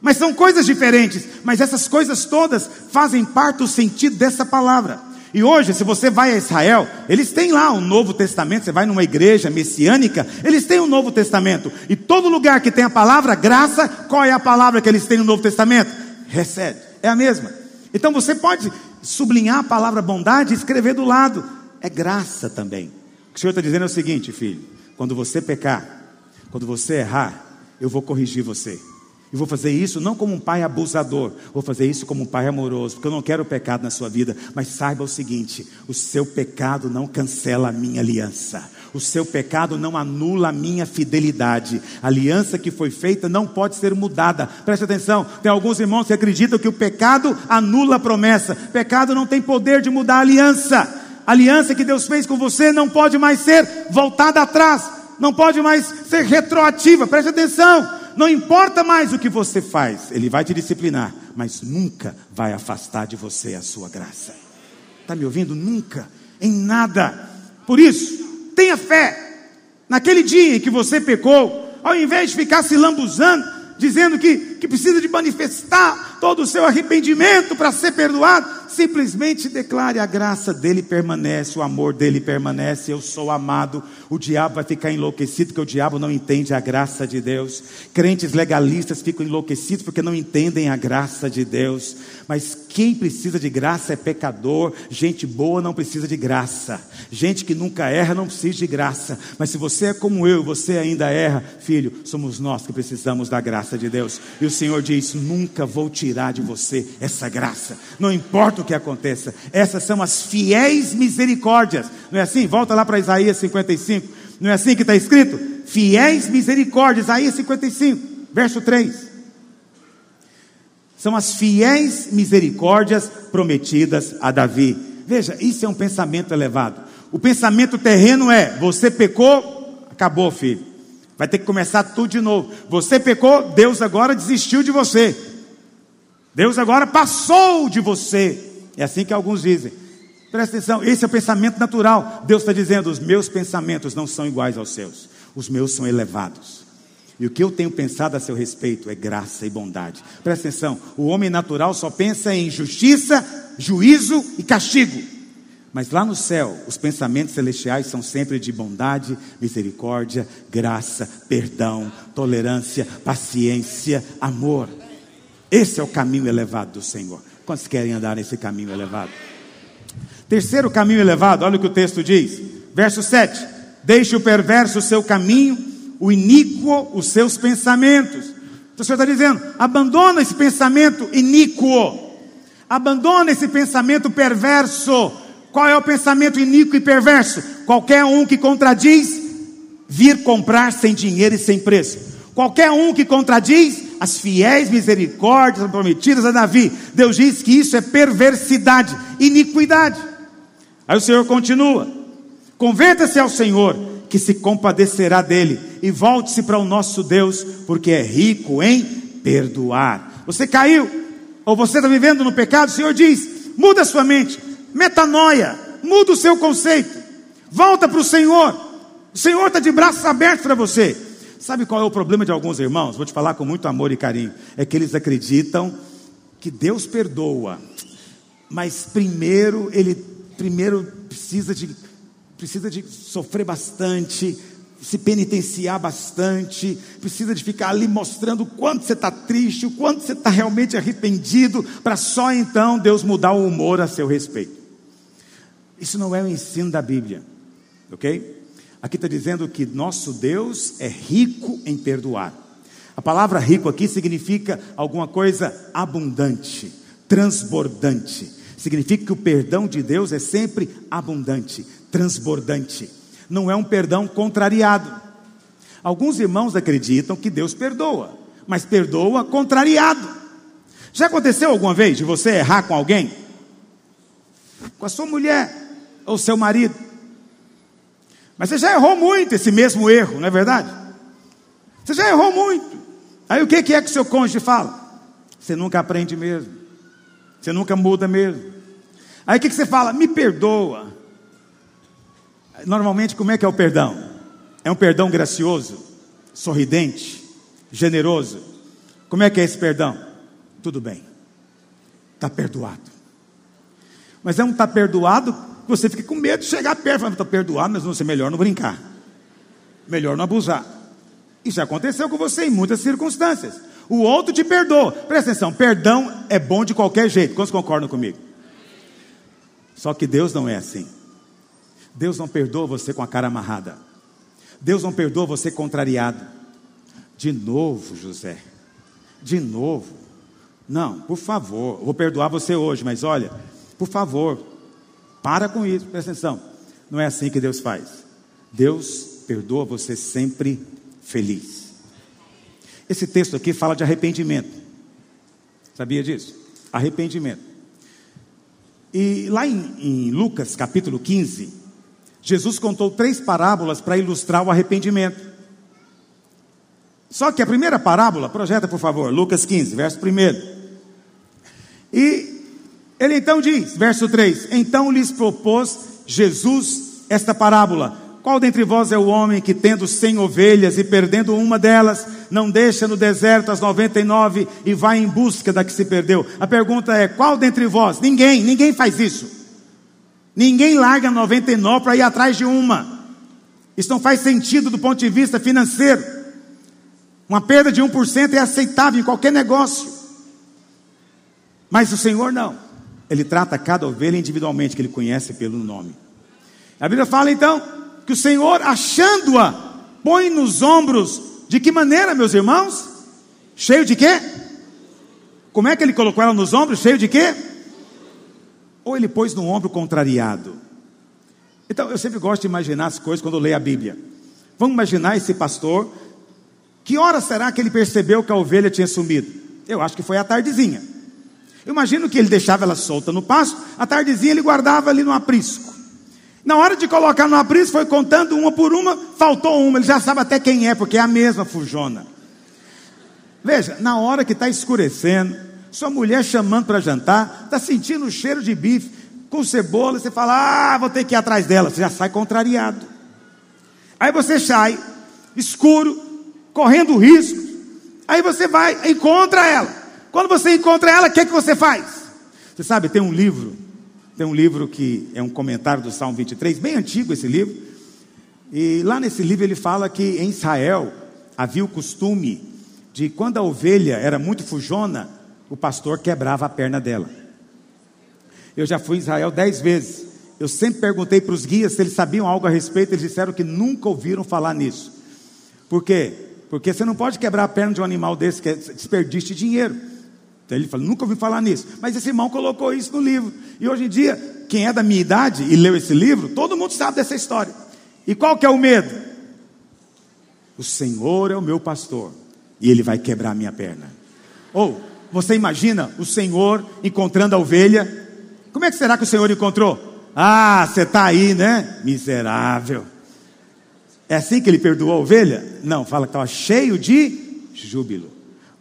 Mas são coisas diferentes, mas essas coisas todas fazem parte do sentido dessa palavra. E hoje, se você vai a Israel, eles têm lá um Novo Testamento, você vai numa igreja messiânica, eles têm um Novo Testamento. E todo lugar que tem a palavra graça, qual é a palavra que eles têm no Novo Testamento? Recebe. É a mesma. Então você pode sublinhar a palavra bondade e escrever do lado. É graça também. O que o Senhor está dizendo é o seguinte, filho: quando você pecar, quando você errar, eu vou corrigir você. E vou fazer isso não como um pai abusador, vou fazer isso como um pai amoroso, porque eu não quero pecado na sua vida. Mas saiba o seguinte: o seu pecado não cancela a minha aliança. O seu pecado não anula a minha fidelidade. A aliança que foi feita não pode ser mudada. Preste atenção: tem alguns irmãos que acreditam que o pecado anula a promessa. Pecado não tem poder de mudar a aliança. A aliança que Deus fez com você não pode mais ser voltada atrás, não pode mais ser retroativa. Preste atenção não importa mais o que você faz, Ele vai te disciplinar, mas nunca vai afastar de você a sua graça. Está me ouvindo? Nunca, em nada. Por isso, tenha fé. Naquele dia em que você pecou, ao invés de ficar se lambuzando, dizendo que, que precisa de manifestar todo o seu arrependimento para ser perdoado, simplesmente declare: a graça dele permanece, o amor dele permanece, eu sou amado. O diabo vai ficar enlouquecido porque o diabo não entende a graça de Deus. Crentes legalistas ficam enlouquecidos porque não entendem a graça de Deus. Mas quem precisa de graça é pecador. Gente boa não precisa de graça. Gente que nunca erra não precisa de graça. Mas se você é como eu, você ainda erra, filho, somos nós que precisamos da graça de Deus. E o Senhor diz: nunca vou tirar de você essa graça. Não importa o que aconteça. Essas são as fiéis misericórdias. Não é assim? Volta lá para Isaías 55. Não é assim que está escrito? Fiéis misericórdias. Isaías 55, verso 3. São as fiéis misericórdias prometidas a Davi. Veja, isso é um pensamento elevado. O pensamento terreno é: você pecou, acabou, filho. Vai ter que começar tudo de novo. Você pecou, Deus agora desistiu de você. Deus agora passou de você. É assim que alguns dizem. Presta atenção, esse é o pensamento natural. Deus está dizendo: os meus pensamentos não são iguais aos seus, os meus são elevados. E o que eu tenho pensado a seu respeito é graça e bondade. Presta atenção, o homem natural só pensa em justiça, juízo e castigo. Mas lá no céu, os pensamentos celestiais são sempre de bondade, misericórdia, graça, perdão, tolerância, paciência, amor. Esse é o caminho elevado do Senhor. Quantos querem andar nesse caminho elevado? Terceiro caminho elevado, olha o que o texto diz. Verso 7: Deixe o perverso o seu caminho, o iníquo os seus pensamentos. Então o Senhor está dizendo: abandona esse pensamento iníquo, abandona esse pensamento perverso. Qual é o pensamento iníquo e perverso? Qualquer um que contradiz vir comprar sem dinheiro e sem preço. Qualquer um que contradiz as fiéis misericórdias prometidas a Davi. Deus diz que isso é perversidade, iniquidade. Aí o Senhor continua: converta-se ao Senhor, que se compadecerá dele, e volte-se para o nosso Deus, porque é rico em perdoar. Você caiu, ou você está vivendo no pecado, o Senhor diz: muda sua mente, metanoia, muda o seu conceito, volta para o Senhor. O Senhor está de braços abertos para você. Sabe qual é o problema de alguns irmãos? Vou te falar com muito amor e carinho. É que eles acreditam que Deus perdoa, mas primeiro ele primeiro precisa de precisa de sofrer bastante, se penitenciar bastante, precisa de ficar ali mostrando o quanto você está triste, o quanto você está realmente arrependido, para só então Deus mudar o humor a seu respeito. Isso não é o ensino da Bíblia, ok? Aqui está dizendo que nosso Deus é rico em perdoar. A palavra rico aqui significa alguma coisa abundante, transbordante. Significa que o perdão de Deus é sempre abundante, transbordante. Não é um perdão contrariado. Alguns irmãos acreditam que Deus perdoa, mas perdoa contrariado. Já aconteceu alguma vez de você errar com alguém? Com a sua mulher ou seu marido? Mas você já errou muito esse mesmo erro, não é verdade? Você já errou muito. Aí o que é que seu cônjuge fala? Você nunca aprende mesmo. Você nunca muda mesmo. Aí o que você fala? Me perdoa. Normalmente, como é que é o perdão? É um perdão gracioso, sorridente, generoso. Como é que é esse perdão? Tudo bem, está perdoado. Mas é um está perdoado você fica com medo de chegar perto, estou perdoado, mas não ser melhor não brincar. Melhor não abusar. Isso aconteceu com você em muitas circunstâncias. O outro te perdoa. Presta atenção, perdão é bom de qualquer jeito. Quantos concordam comigo? Só que Deus não é assim. Deus não perdoa você com a cara amarrada. Deus não perdoa você contrariado. De novo, José. De novo. Não, por favor, vou perdoar você hoje, mas olha, por favor, para com isso, presta atenção. Não é assim que Deus faz. Deus perdoa você sempre feliz. Esse texto aqui fala de arrependimento. Sabia disso? Arrependimento. E lá em, em Lucas capítulo 15, Jesus contou três parábolas para ilustrar o arrependimento. Só que a primeira parábola, projeta por favor, Lucas 15, verso 1. E ele então diz, verso 3: Então lhes propôs Jesus esta parábola: Qual dentre vós é o homem que, tendo cem ovelhas e perdendo uma delas, não deixa no deserto as noventa e nove e vai em busca da que se perdeu? A pergunta é: qual dentre vós? Ninguém, ninguém faz isso. Ninguém larga 99 para ir atrás de uma. Isso não faz sentido do ponto de vista financeiro. Uma perda de 1% é aceitável em qualquer negócio. Mas o Senhor não. Ele trata cada ovelha individualmente, que ele conhece pelo nome. A Bíblia fala então que o Senhor, achando-a, põe nos ombros, de que maneira, meus irmãos? Cheio de quê? Como é que ele colocou ela nos ombros? Cheio de quê? Ou ele pôs no ombro contrariado? Então, eu sempre gosto de imaginar as coisas quando eu leio a Bíblia. Vamos imaginar esse pastor. Que hora será que ele percebeu que a ovelha tinha sumido? Eu acho que foi à tardezinha. Eu imagino que ele deixava ela solta no pasto, a tardezinha ele guardava ali no aprisco. Na hora de colocar no aprisco, foi contando uma por uma, faltou uma, ele já sabe até quem é, porque é a mesma fujona. Veja, na hora que está escurecendo, sua mulher chamando para jantar, está sentindo o cheiro de bife com cebola, você fala, ah, vou ter que ir atrás dela, você já sai contrariado. Aí você sai, escuro, correndo risco, aí você vai, encontra ela. Quando você encontra ela, o que, que você faz? Você sabe, tem um livro, tem um livro que é um comentário do Salmo 23, bem antigo esse livro. E lá nesse livro ele fala que em Israel havia o costume de quando a ovelha era muito fujona, o pastor quebrava a perna dela. Eu já fui em Israel dez vezes Eu sempre perguntei para os guias se eles sabiam algo a respeito, eles disseram que nunca ouviram falar nisso. Por quê? Porque você não pode quebrar a perna de um animal desse que é desperdício de dinheiro. Ele falou, nunca ouvi falar nisso. Mas esse irmão colocou isso no livro. E hoje em dia, quem é da minha idade e leu esse livro, todo mundo sabe dessa história. E qual que é o medo? O Senhor é o meu pastor e ele vai quebrar a minha perna. Ou você imagina o Senhor encontrando a ovelha? Como é que será que o Senhor encontrou? Ah, você está aí, né? Miserável. É assim que ele perdoou a ovelha? Não, fala que estava cheio de júbilo.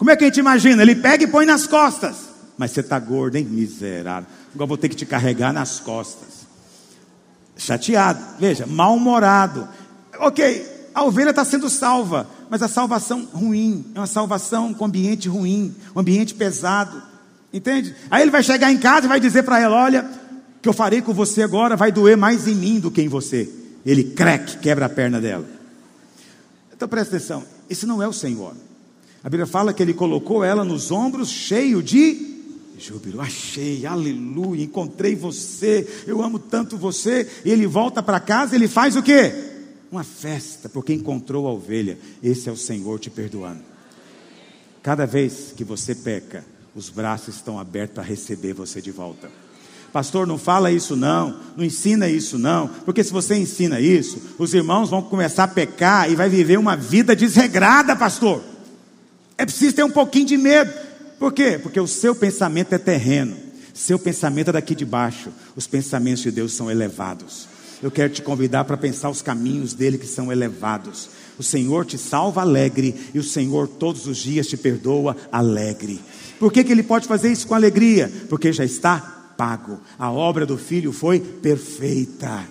Como é que a gente imagina? Ele pega e põe nas costas. Mas você está gordo, hein? Miserável. Agora vou ter que te carregar nas costas. Chateado, veja, mal-humorado. Ok, a ovelha está sendo salva, mas a salvação ruim, é uma salvação com ambiente ruim, um ambiente pesado. Entende? Aí ele vai chegar em casa e vai dizer para ela: Olha, que eu farei com você agora vai doer mais em mim do que em você. Ele crack, quebra a perna dela. Então presta atenção, esse não é o Senhor. A Bíblia fala que ele colocou ela nos ombros, cheio de júbilo. Achei, aleluia, encontrei você, eu amo tanto você. E ele volta para casa, ele faz o quê? Uma festa, porque encontrou a ovelha. Esse é o Senhor te perdoando. Cada vez que você peca, os braços estão abertos para receber você de volta. Pastor, não fala isso não, não ensina isso não, porque se você ensina isso, os irmãos vão começar a pecar e vai viver uma vida desregrada, pastor. É preciso ter um pouquinho de medo. Por quê? Porque o seu pensamento é terreno, seu pensamento é daqui de baixo, os pensamentos de Deus são elevados. Eu quero te convidar para pensar os caminhos dele que são elevados. O Senhor te salva alegre e o Senhor todos os dias te perdoa alegre. Por que, que ele pode fazer isso com alegria? Porque já está pago. A obra do filho foi perfeita.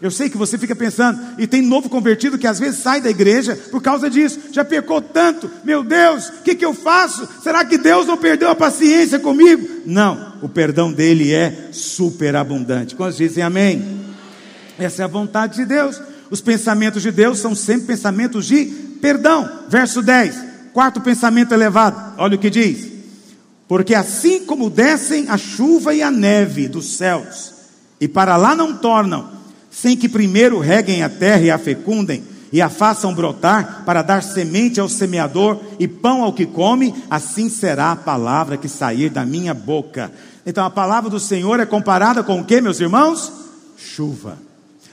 Eu sei que você fica pensando, e tem novo convertido que às vezes sai da igreja por causa disso, já pecou tanto, meu Deus, o que, que eu faço? Será que Deus não perdeu a paciência comigo? Não, o perdão dele é superabundante. Quantos dizem amém? Essa é a vontade de Deus. Os pensamentos de Deus são sempre pensamentos de perdão. Verso 10, quarto pensamento elevado, olha o que diz: porque assim como descem a chuva e a neve dos céus, e para lá não tornam, sem que primeiro reguem a terra e a fecundem, e a façam brotar para dar semente ao semeador e pão ao que come, assim será a palavra que sair da minha boca. Então a palavra do Senhor é comparada com o que, meus irmãos? Chuva.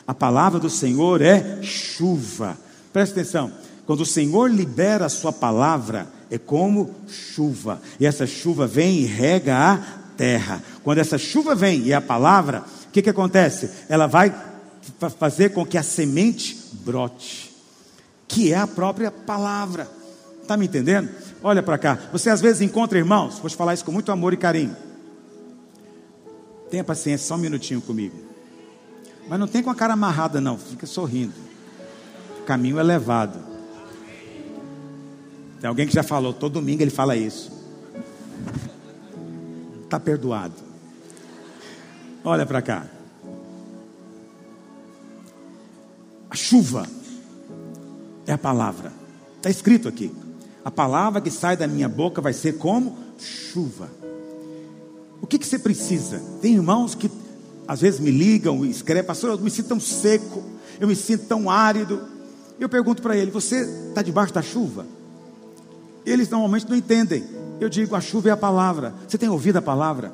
A palavra do Senhor é chuva. Presta atenção. Quando o Senhor libera a sua palavra, é como chuva. E essa chuva vem e rega a terra. Quando essa chuva vem e é a palavra, o que, que acontece? Ela vai fazer com que a semente brote, que é a própria palavra. Está me entendendo? Olha para cá. Você às vezes encontra irmãos, vou te falar isso com muito amor e carinho. Tenha paciência, só um minutinho comigo. Mas não tem com a cara amarrada, não. Fica sorrindo. O caminho é levado. Tem alguém que já falou, todo domingo ele fala isso. Está perdoado. Olha para cá. A chuva é a palavra. Está escrito aqui. A palavra que sai da minha boca vai ser como chuva. O que, que você precisa? Tem irmãos que às vezes me ligam e escrevem, pastor, eu me sinto tão seco, eu me sinto tão árido. Eu pergunto para ele: você está debaixo da chuva? Eles normalmente não entendem. Eu digo, a chuva é a palavra. Você tem ouvido a palavra?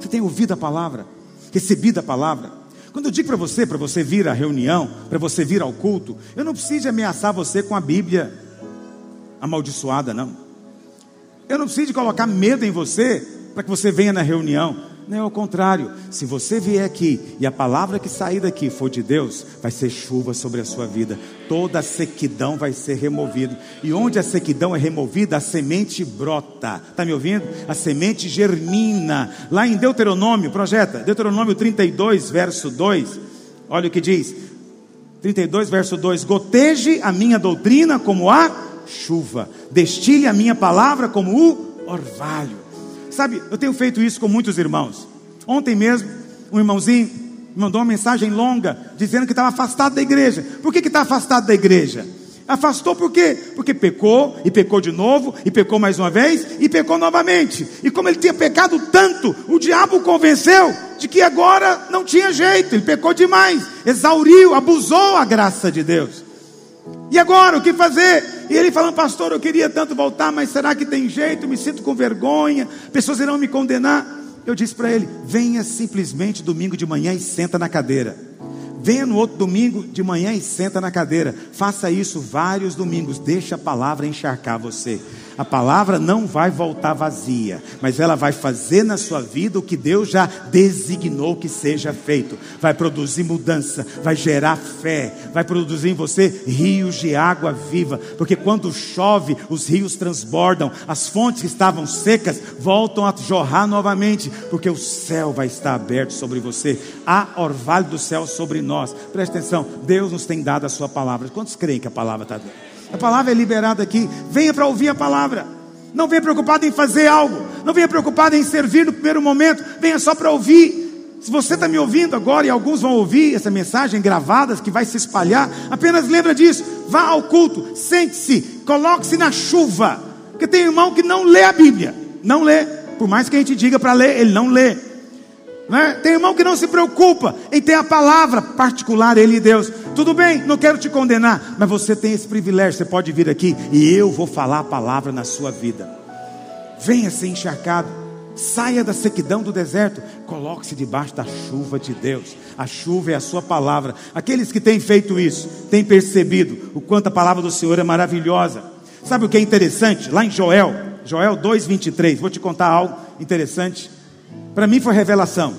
Você tem ouvido a palavra? Recebido a palavra? Quando eu digo para você, para você vir à reunião, para você vir ao culto, eu não preciso ameaçar você com a Bíblia amaldiçoada, não. Eu não preciso colocar medo em você para que você venha na reunião. Não é ao contrário. Se você vier aqui e a palavra que sair daqui for de Deus, vai ser chuva sobre a sua vida. Toda a sequidão vai ser removida. E onde a sequidão é removida, a semente brota. Está me ouvindo? A semente germina. Lá em Deuteronômio, projeta, Deuteronômio 32, verso 2. Olha o que diz. 32, verso 2: Goteje a minha doutrina como a chuva, destile a minha palavra como o orvalho. Sabe, eu tenho feito isso com muitos irmãos. Ontem mesmo, um irmãozinho mandou uma mensagem longa dizendo que estava afastado da igreja. Por que está afastado da igreja? Afastou por quê? Porque pecou, e pecou de novo, e pecou mais uma vez, e pecou novamente. E como ele tinha pecado tanto, o diabo o convenceu de que agora não tinha jeito, ele pecou demais, exauriu, abusou a graça de Deus. E agora, o que fazer? E ele falando, pastor, eu queria tanto voltar, mas será que tem jeito? Me sinto com vergonha, pessoas irão me condenar. Eu disse para ele: venha simplesmente domingo de manhã e senta na cadeira. Venha no outro domingo de manhã e senta na cadeira. Faça isso vários domingos. Deixa a palavra encharcar você. A palavra não vai voltar vazia, mas ela vai fazer na sua vida o que Deus já designou que seja feito. Vai produzir mudança, vai gerar fé, vai produzir em você rios de água viva, porque quando chove, os rios transbordam, as fontes que estavam secas voltam a jorrar novamente, porque o céu vai estar aberto sobre você. Há orvalho do céu sobre nós. Preste atenção, Deus nos tem dado a sua palavra. Quantos creem que a palavra está dando? A palavra é liberada aqui. Venha para ouvir a palavra. Não venha preocupado em fazer algo. Não venha preocupado em servir no primeiro momento. Venha só para ouvir. Se você está me ouvindo agora e alguns vão ouvir essa mensagem gravada que vai se espalhar, apenas lembra disso. Vá ao culto, sente-se, coloque-se na chuva. Porque tem irmão que não lê a Bíblia. Não lê. Por mais que a gente diga para ler, ele não lê. Né? Tem irmão que não se preocupa em ter a palavra particular, ele e Deus. Tudo bem, não quero te condenar, mas você tem esse privilégio. Você pode vir aqui e eu vou falar a palavra na sua vida. Venha ser encharcado, saia da sequidão do deserto, coloque-se debaixo da chuva de Deus. A chuva é a sua palavra. Aqueles que têm feito isso, têm percebido o quanto a palavra do Senhor é maravilhosa. Sabe o que é interessante? Lá em Joel, Joel 2:23, vou te contar algo interessante. Para mim foi revelação.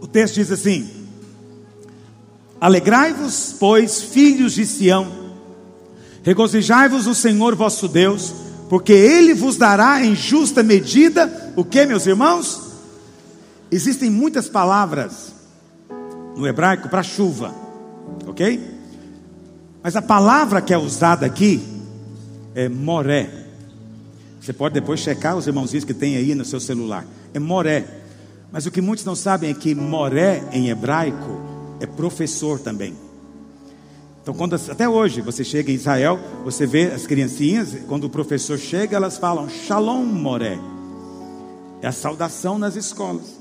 O texto diz assim: Alegrai-vos, pois, filhos de Sião, regozijai-vos no Senhor vosso Deus, porque Ele vos dará em justa medida o que, meus irmãos? Existem muitas palavras no hebraico para chuva, ok? Mas a palavra que é usada aqui é moré. Você pode depois checar os irmãozinhos que tem aí no seu celular. É Moré. Mas o que muitos não sabem é que Moré em hebraico é professor também. Então, quando, até hoje, você chega em Israel, você vê as criancinhas, quando o professor chega, elas falam Shalom Moré. É a saudação nas escolas.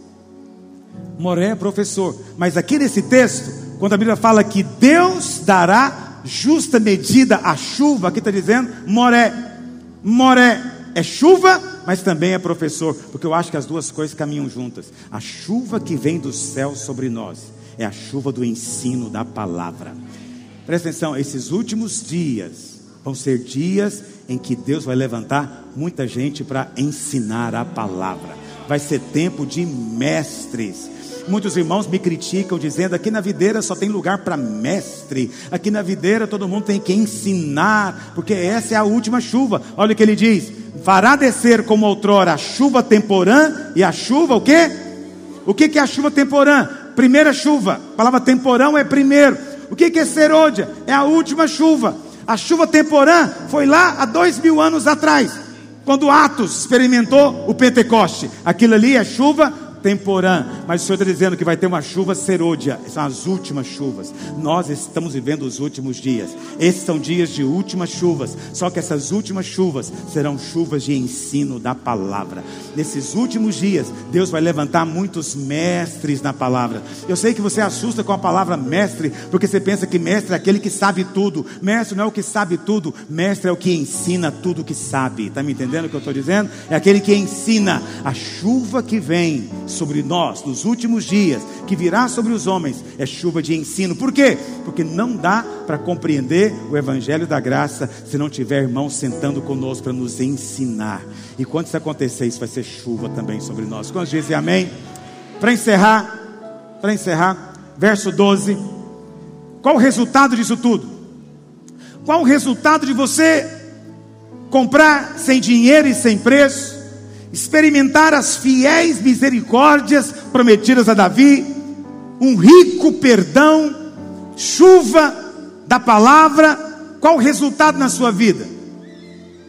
Moré é professor. Mas aqui nesse texto, quando a Bíblia fala que Deus dará justa medida à chuva, aqui está dizendo Moré. Moré é chuva, mas também é professor, porque eu acho que as duas coisas caminham juntas. A chuva que vem do céu sobre nós é a chuva do ensino da palavra. Presta atenção, esses últimos dias vão ser dias em que Deus vai levantar muita gente para ensinar a palavra. Vai ser tempo de mestres Muitos irmãos me criticam dizendo: aqui na videira só tem lugar para mestre, aqui na videira todo mundo tem que ensinar, porque essa é a última chuva. Olha o que ele diz: fará descer como outrora a chuva temporã e a chuva o quê? O que, é a chuva temporã? Primeira chuva, a palavra temporão é primeiro. O que, que é serôdia? É a última chuva. A chuva temporã foi lá há dois mil anos atrás, quando Atos experimentou o Pentecoste. Aquilo ali é chuva temporã, mas o Senhor está dizendo que vai ter uma chuva serôdia, são as últimas chuvas. Nós estamos vivendo os últimos dias. Esses são dias de últimas chuvas, só que essas últimas chuvas serão chuvas de ensino da palavra. Nesses últimos dias, Deus vai levantar muitos mestres na palavra. Eu sei que você assusta com a palavra mestre, porque você pensa que mestre é aquele que sabe tudo. Mestre não é o que sabe tudo, mestre é o que ensina tudo o que sabe. Está me entendendo o que eu estou dizendo? É aquele que ensina a chuva que vem sobre nós nos últimos dias, que virá sobre os homens, é chuva de ensino. Por quê? Porque não dá para compreender o evangelho da graça se não tiver irmãos sentando conosco para nos ensinar. E quando isso acontecer, isso vai ser chuva também sobre nós. Quando dizem amém? Para encerrar, para encerrar, verso 12. Qual o resultado disso tudo? Qual o resultado de você comprar sem dinheiro e sem preço? Experimentar as fiéis misericórdias prometidas a Davi, um rico perdão, chuva da palavra, qual o resultado na sua vida?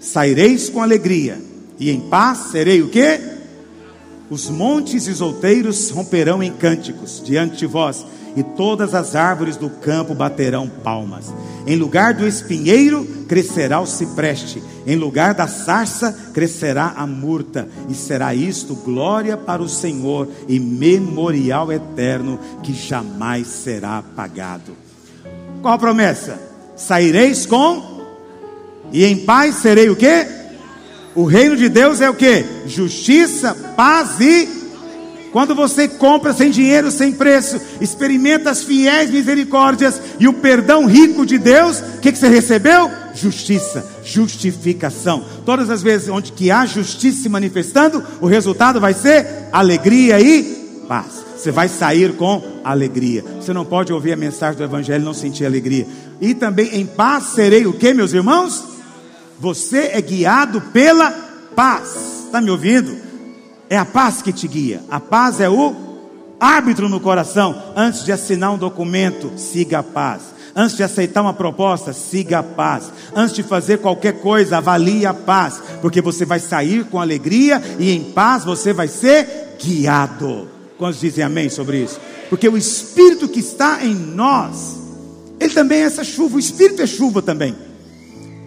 Saireis com alegria, e em paz serei o quê? Os montes e os outeiros romperão em cânticos diante de vós, e todas as árvores do campo baterão palmas. Em lugar do espinheiro crescerá o cipreste, em lugar da sarça crescerá a murta, e será isto glória para o Senhor e memorial eterno que jamais será apagado. Qual a promessa? Saireis com e em paz serei o quê? O reino de Deus é o que? Justiça, paz e quando você compra sem dinheiro, sem preço, experimenta as fiéis misericórdias e o perdão rico de Deus, o que, que você recebeu? Justiça, justificação. Todas as vezes onde que há justiça se manifestando, o resultado vai ser alegria e paz. Você vai sair com alegria. Você não pode ouvir a mensagem do Evangelho e não sentir alegria. E também em paz serei o que, meus irmãos? Você é guiado pela paz. Está me ouvindo? É a paz que te guia. A paz é o árbitro no coração. Antes de assinar um documento, siga a paz. Antes de aceitar uma proposta, siga a paz. Antes de fazer qualquer coisa, avalie a paz. Porque você vai sair com alegria e em paz você vai ser guiado. Quantos dizem amém sobre isso? Porque o Espírito que está em nós, ele também é essa chuva. O Espírito é chuva também.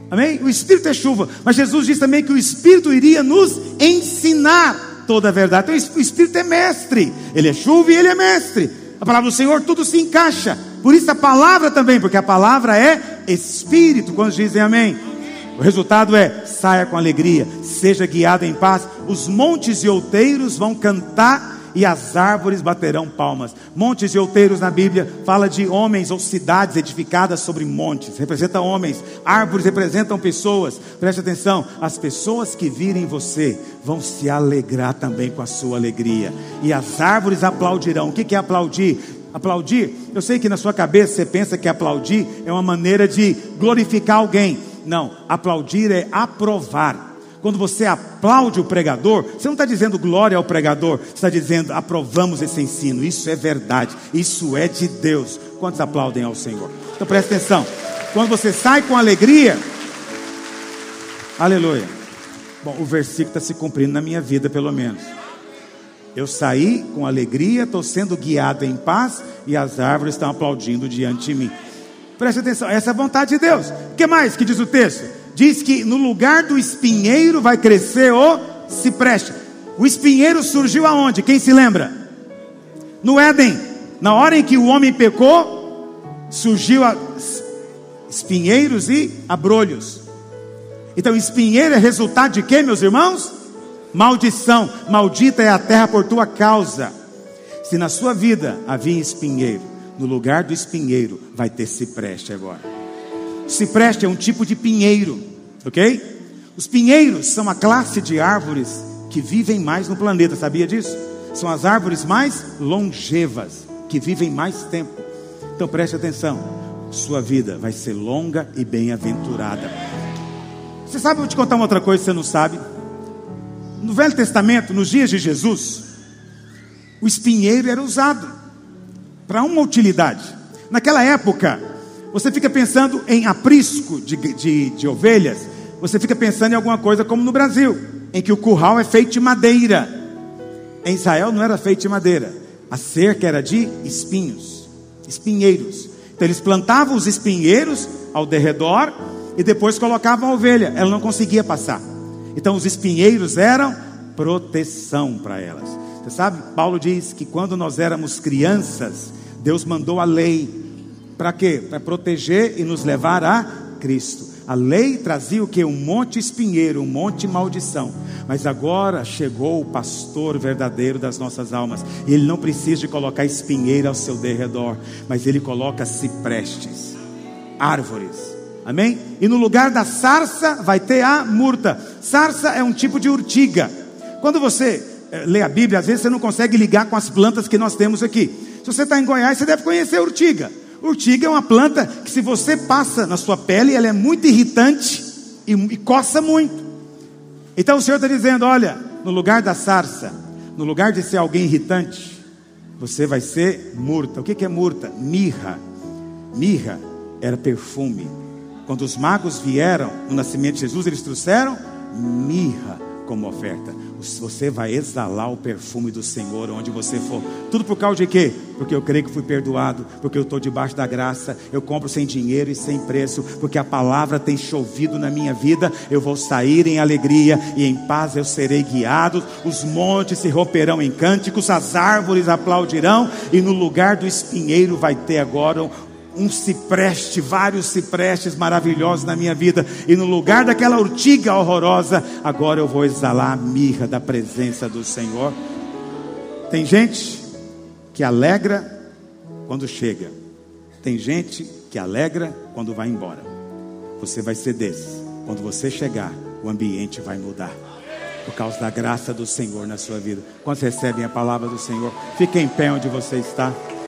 Amém? O Espírito é chuva. Mas Jesus diz também que o Espírito iria nos ensinar toda a verdade. Então o Espírito é mestre, ele é chuva e ele é mestre. A palavra do Senhor tudo se encaixa. Por isso a palavra também, porque a palavra é Espírito. Quando dizem amém? O resultado é: saia com alegria, seja guiado em paz. Os montes e outeiros vão cantar e as árvores baterão palmas. Montes e outeiros na Bíblia fala de homens ou cidades edificadas sobre montes, representa homens, árvores representam pessoas. Preste atenção, as pessoas que virem você vão se alegrar também com a sua alegria, e as árvores aplaudirão. O que é aplaudir? Aplaudir, eu sei que na sua cabeça você pensa que aplaudir é uma maneira de glorificar alguém. Não, aplaudir é aprovar quando você aplaude o pregador, você não está dizendo glória ao pregador, você está dizendo aprovamos esse ensino. Isso é verdade, isso é de Deus. Quantos aplaudem ao Senhor? Então presta atenção. Quando você sai com alegria, aleluia. Bom, o versículo está se cumprindo na minha vida, pelo menos. Eu saí com alegria, estou sendo guiado em paz e as árvores estão aplaudindo diante de mim. Preste atenção, essa é a vontade de Deus. O que mais que diz o texto? Diz que no lugar do espinheiro vai crescer o cipreste. O espinheiro surgiu aonde? Quem se lembra? No Éden. Na hora em que o homem pecou, surgiu a espinheiros e abrolhos. Então, espinheiro é resultado de quê, meus irmãos? Maldição. Maldita é a terra por tua causa. Se na sua vida havia espinheiro, no lugar do espinheiro vai ter cipreste agora. Cipreste é um tipo de pinheiro, ok? Os pinheiros são a classe de árvores que vivem mais no planeta, sabia disso? São as árvores mais longevas, que vivem mais tempo. Então preste atenção, sua vida vai ser longa e bem-aventurada. Você sabe, eu vou te contar uma outra coisa que você não sabe. No Velho Testamento, nos dias de Jesus, o espinheiro era usado para uma utilidade. Naquela época, você fica pensando em aprisco de, de, de ovelhas, você fica pensando em alguma coisa como no Brasil, em que o curral é feito de madeira. Em Israel não era feito de madeira, a cerca era de espinhos, espinheiros. Então eles plantavam os espinheiros ao derredor e depois colocavam a ovelha, ela não conseguia passar. Então os espinheiros eram proteção para elas. Você sabe, Paulo diz que quando nós éramos crianças, Deus mandou a lei para quê? Para proteger e nos levar a Cristo. A lei trazia o que? Um monte espinheiro, um monte maldição. Mas agora chegou o pastor verdadeiro das nossas almas. E ele não precisa de colocar espinheiro ao seu derredor, mas ele coloca ciprestes, árvores. Amém? E no lugar da sarça vai ter a murta. Sarça é um tipo de urtiga. Quando você é, lê a Bíblia, às vezes você não consegue ligar com as plantas que nós temos aqui. Se você está em Goiás, você deve conhecer a urtiga. Urtiga é uma planta que, se você passa na sua pele, ela é muito irritante e, e coça muito. Então o Senhor está dizendo: olha, no lugar da sarça, no lugar de ser alguém irritante, você vai ser murta. O que, que é murta? Mirra. Mirra era perfume. Quando os magos vieram no nascimento de Jesus, eles trouxeram mirra como oferta. Você vai exalar o perfume do Senhor onde você for. Tudo por causa de quê? Porque eu creio que fui perdoado, porque eu estou debaixo da graça, eu compro sem dinheiro e sem preço, porque a palavra tem chovido na minha vida. Eu vou sair em alegria e em paz eu serei guiado. Os montes se romperão em cânticos, as árvores aplaudirão, e no lugar do espinheiro vai ter agora um cipreste, vários ciprestes maravilhosos na minha vida, e no lugar daquela urtiga horrorosa, agora eu vou exalar a mirra da presença do Senhor. Tem gente que alegra quando chega, tem gente que alegra quando vai embora. Você vai ser desse. Quando você chegar, o ambiente vai mudar. Por causa da graça do Senhor na sua vida. Quando recebem a palavra do Senhor, fique em pé onde você está.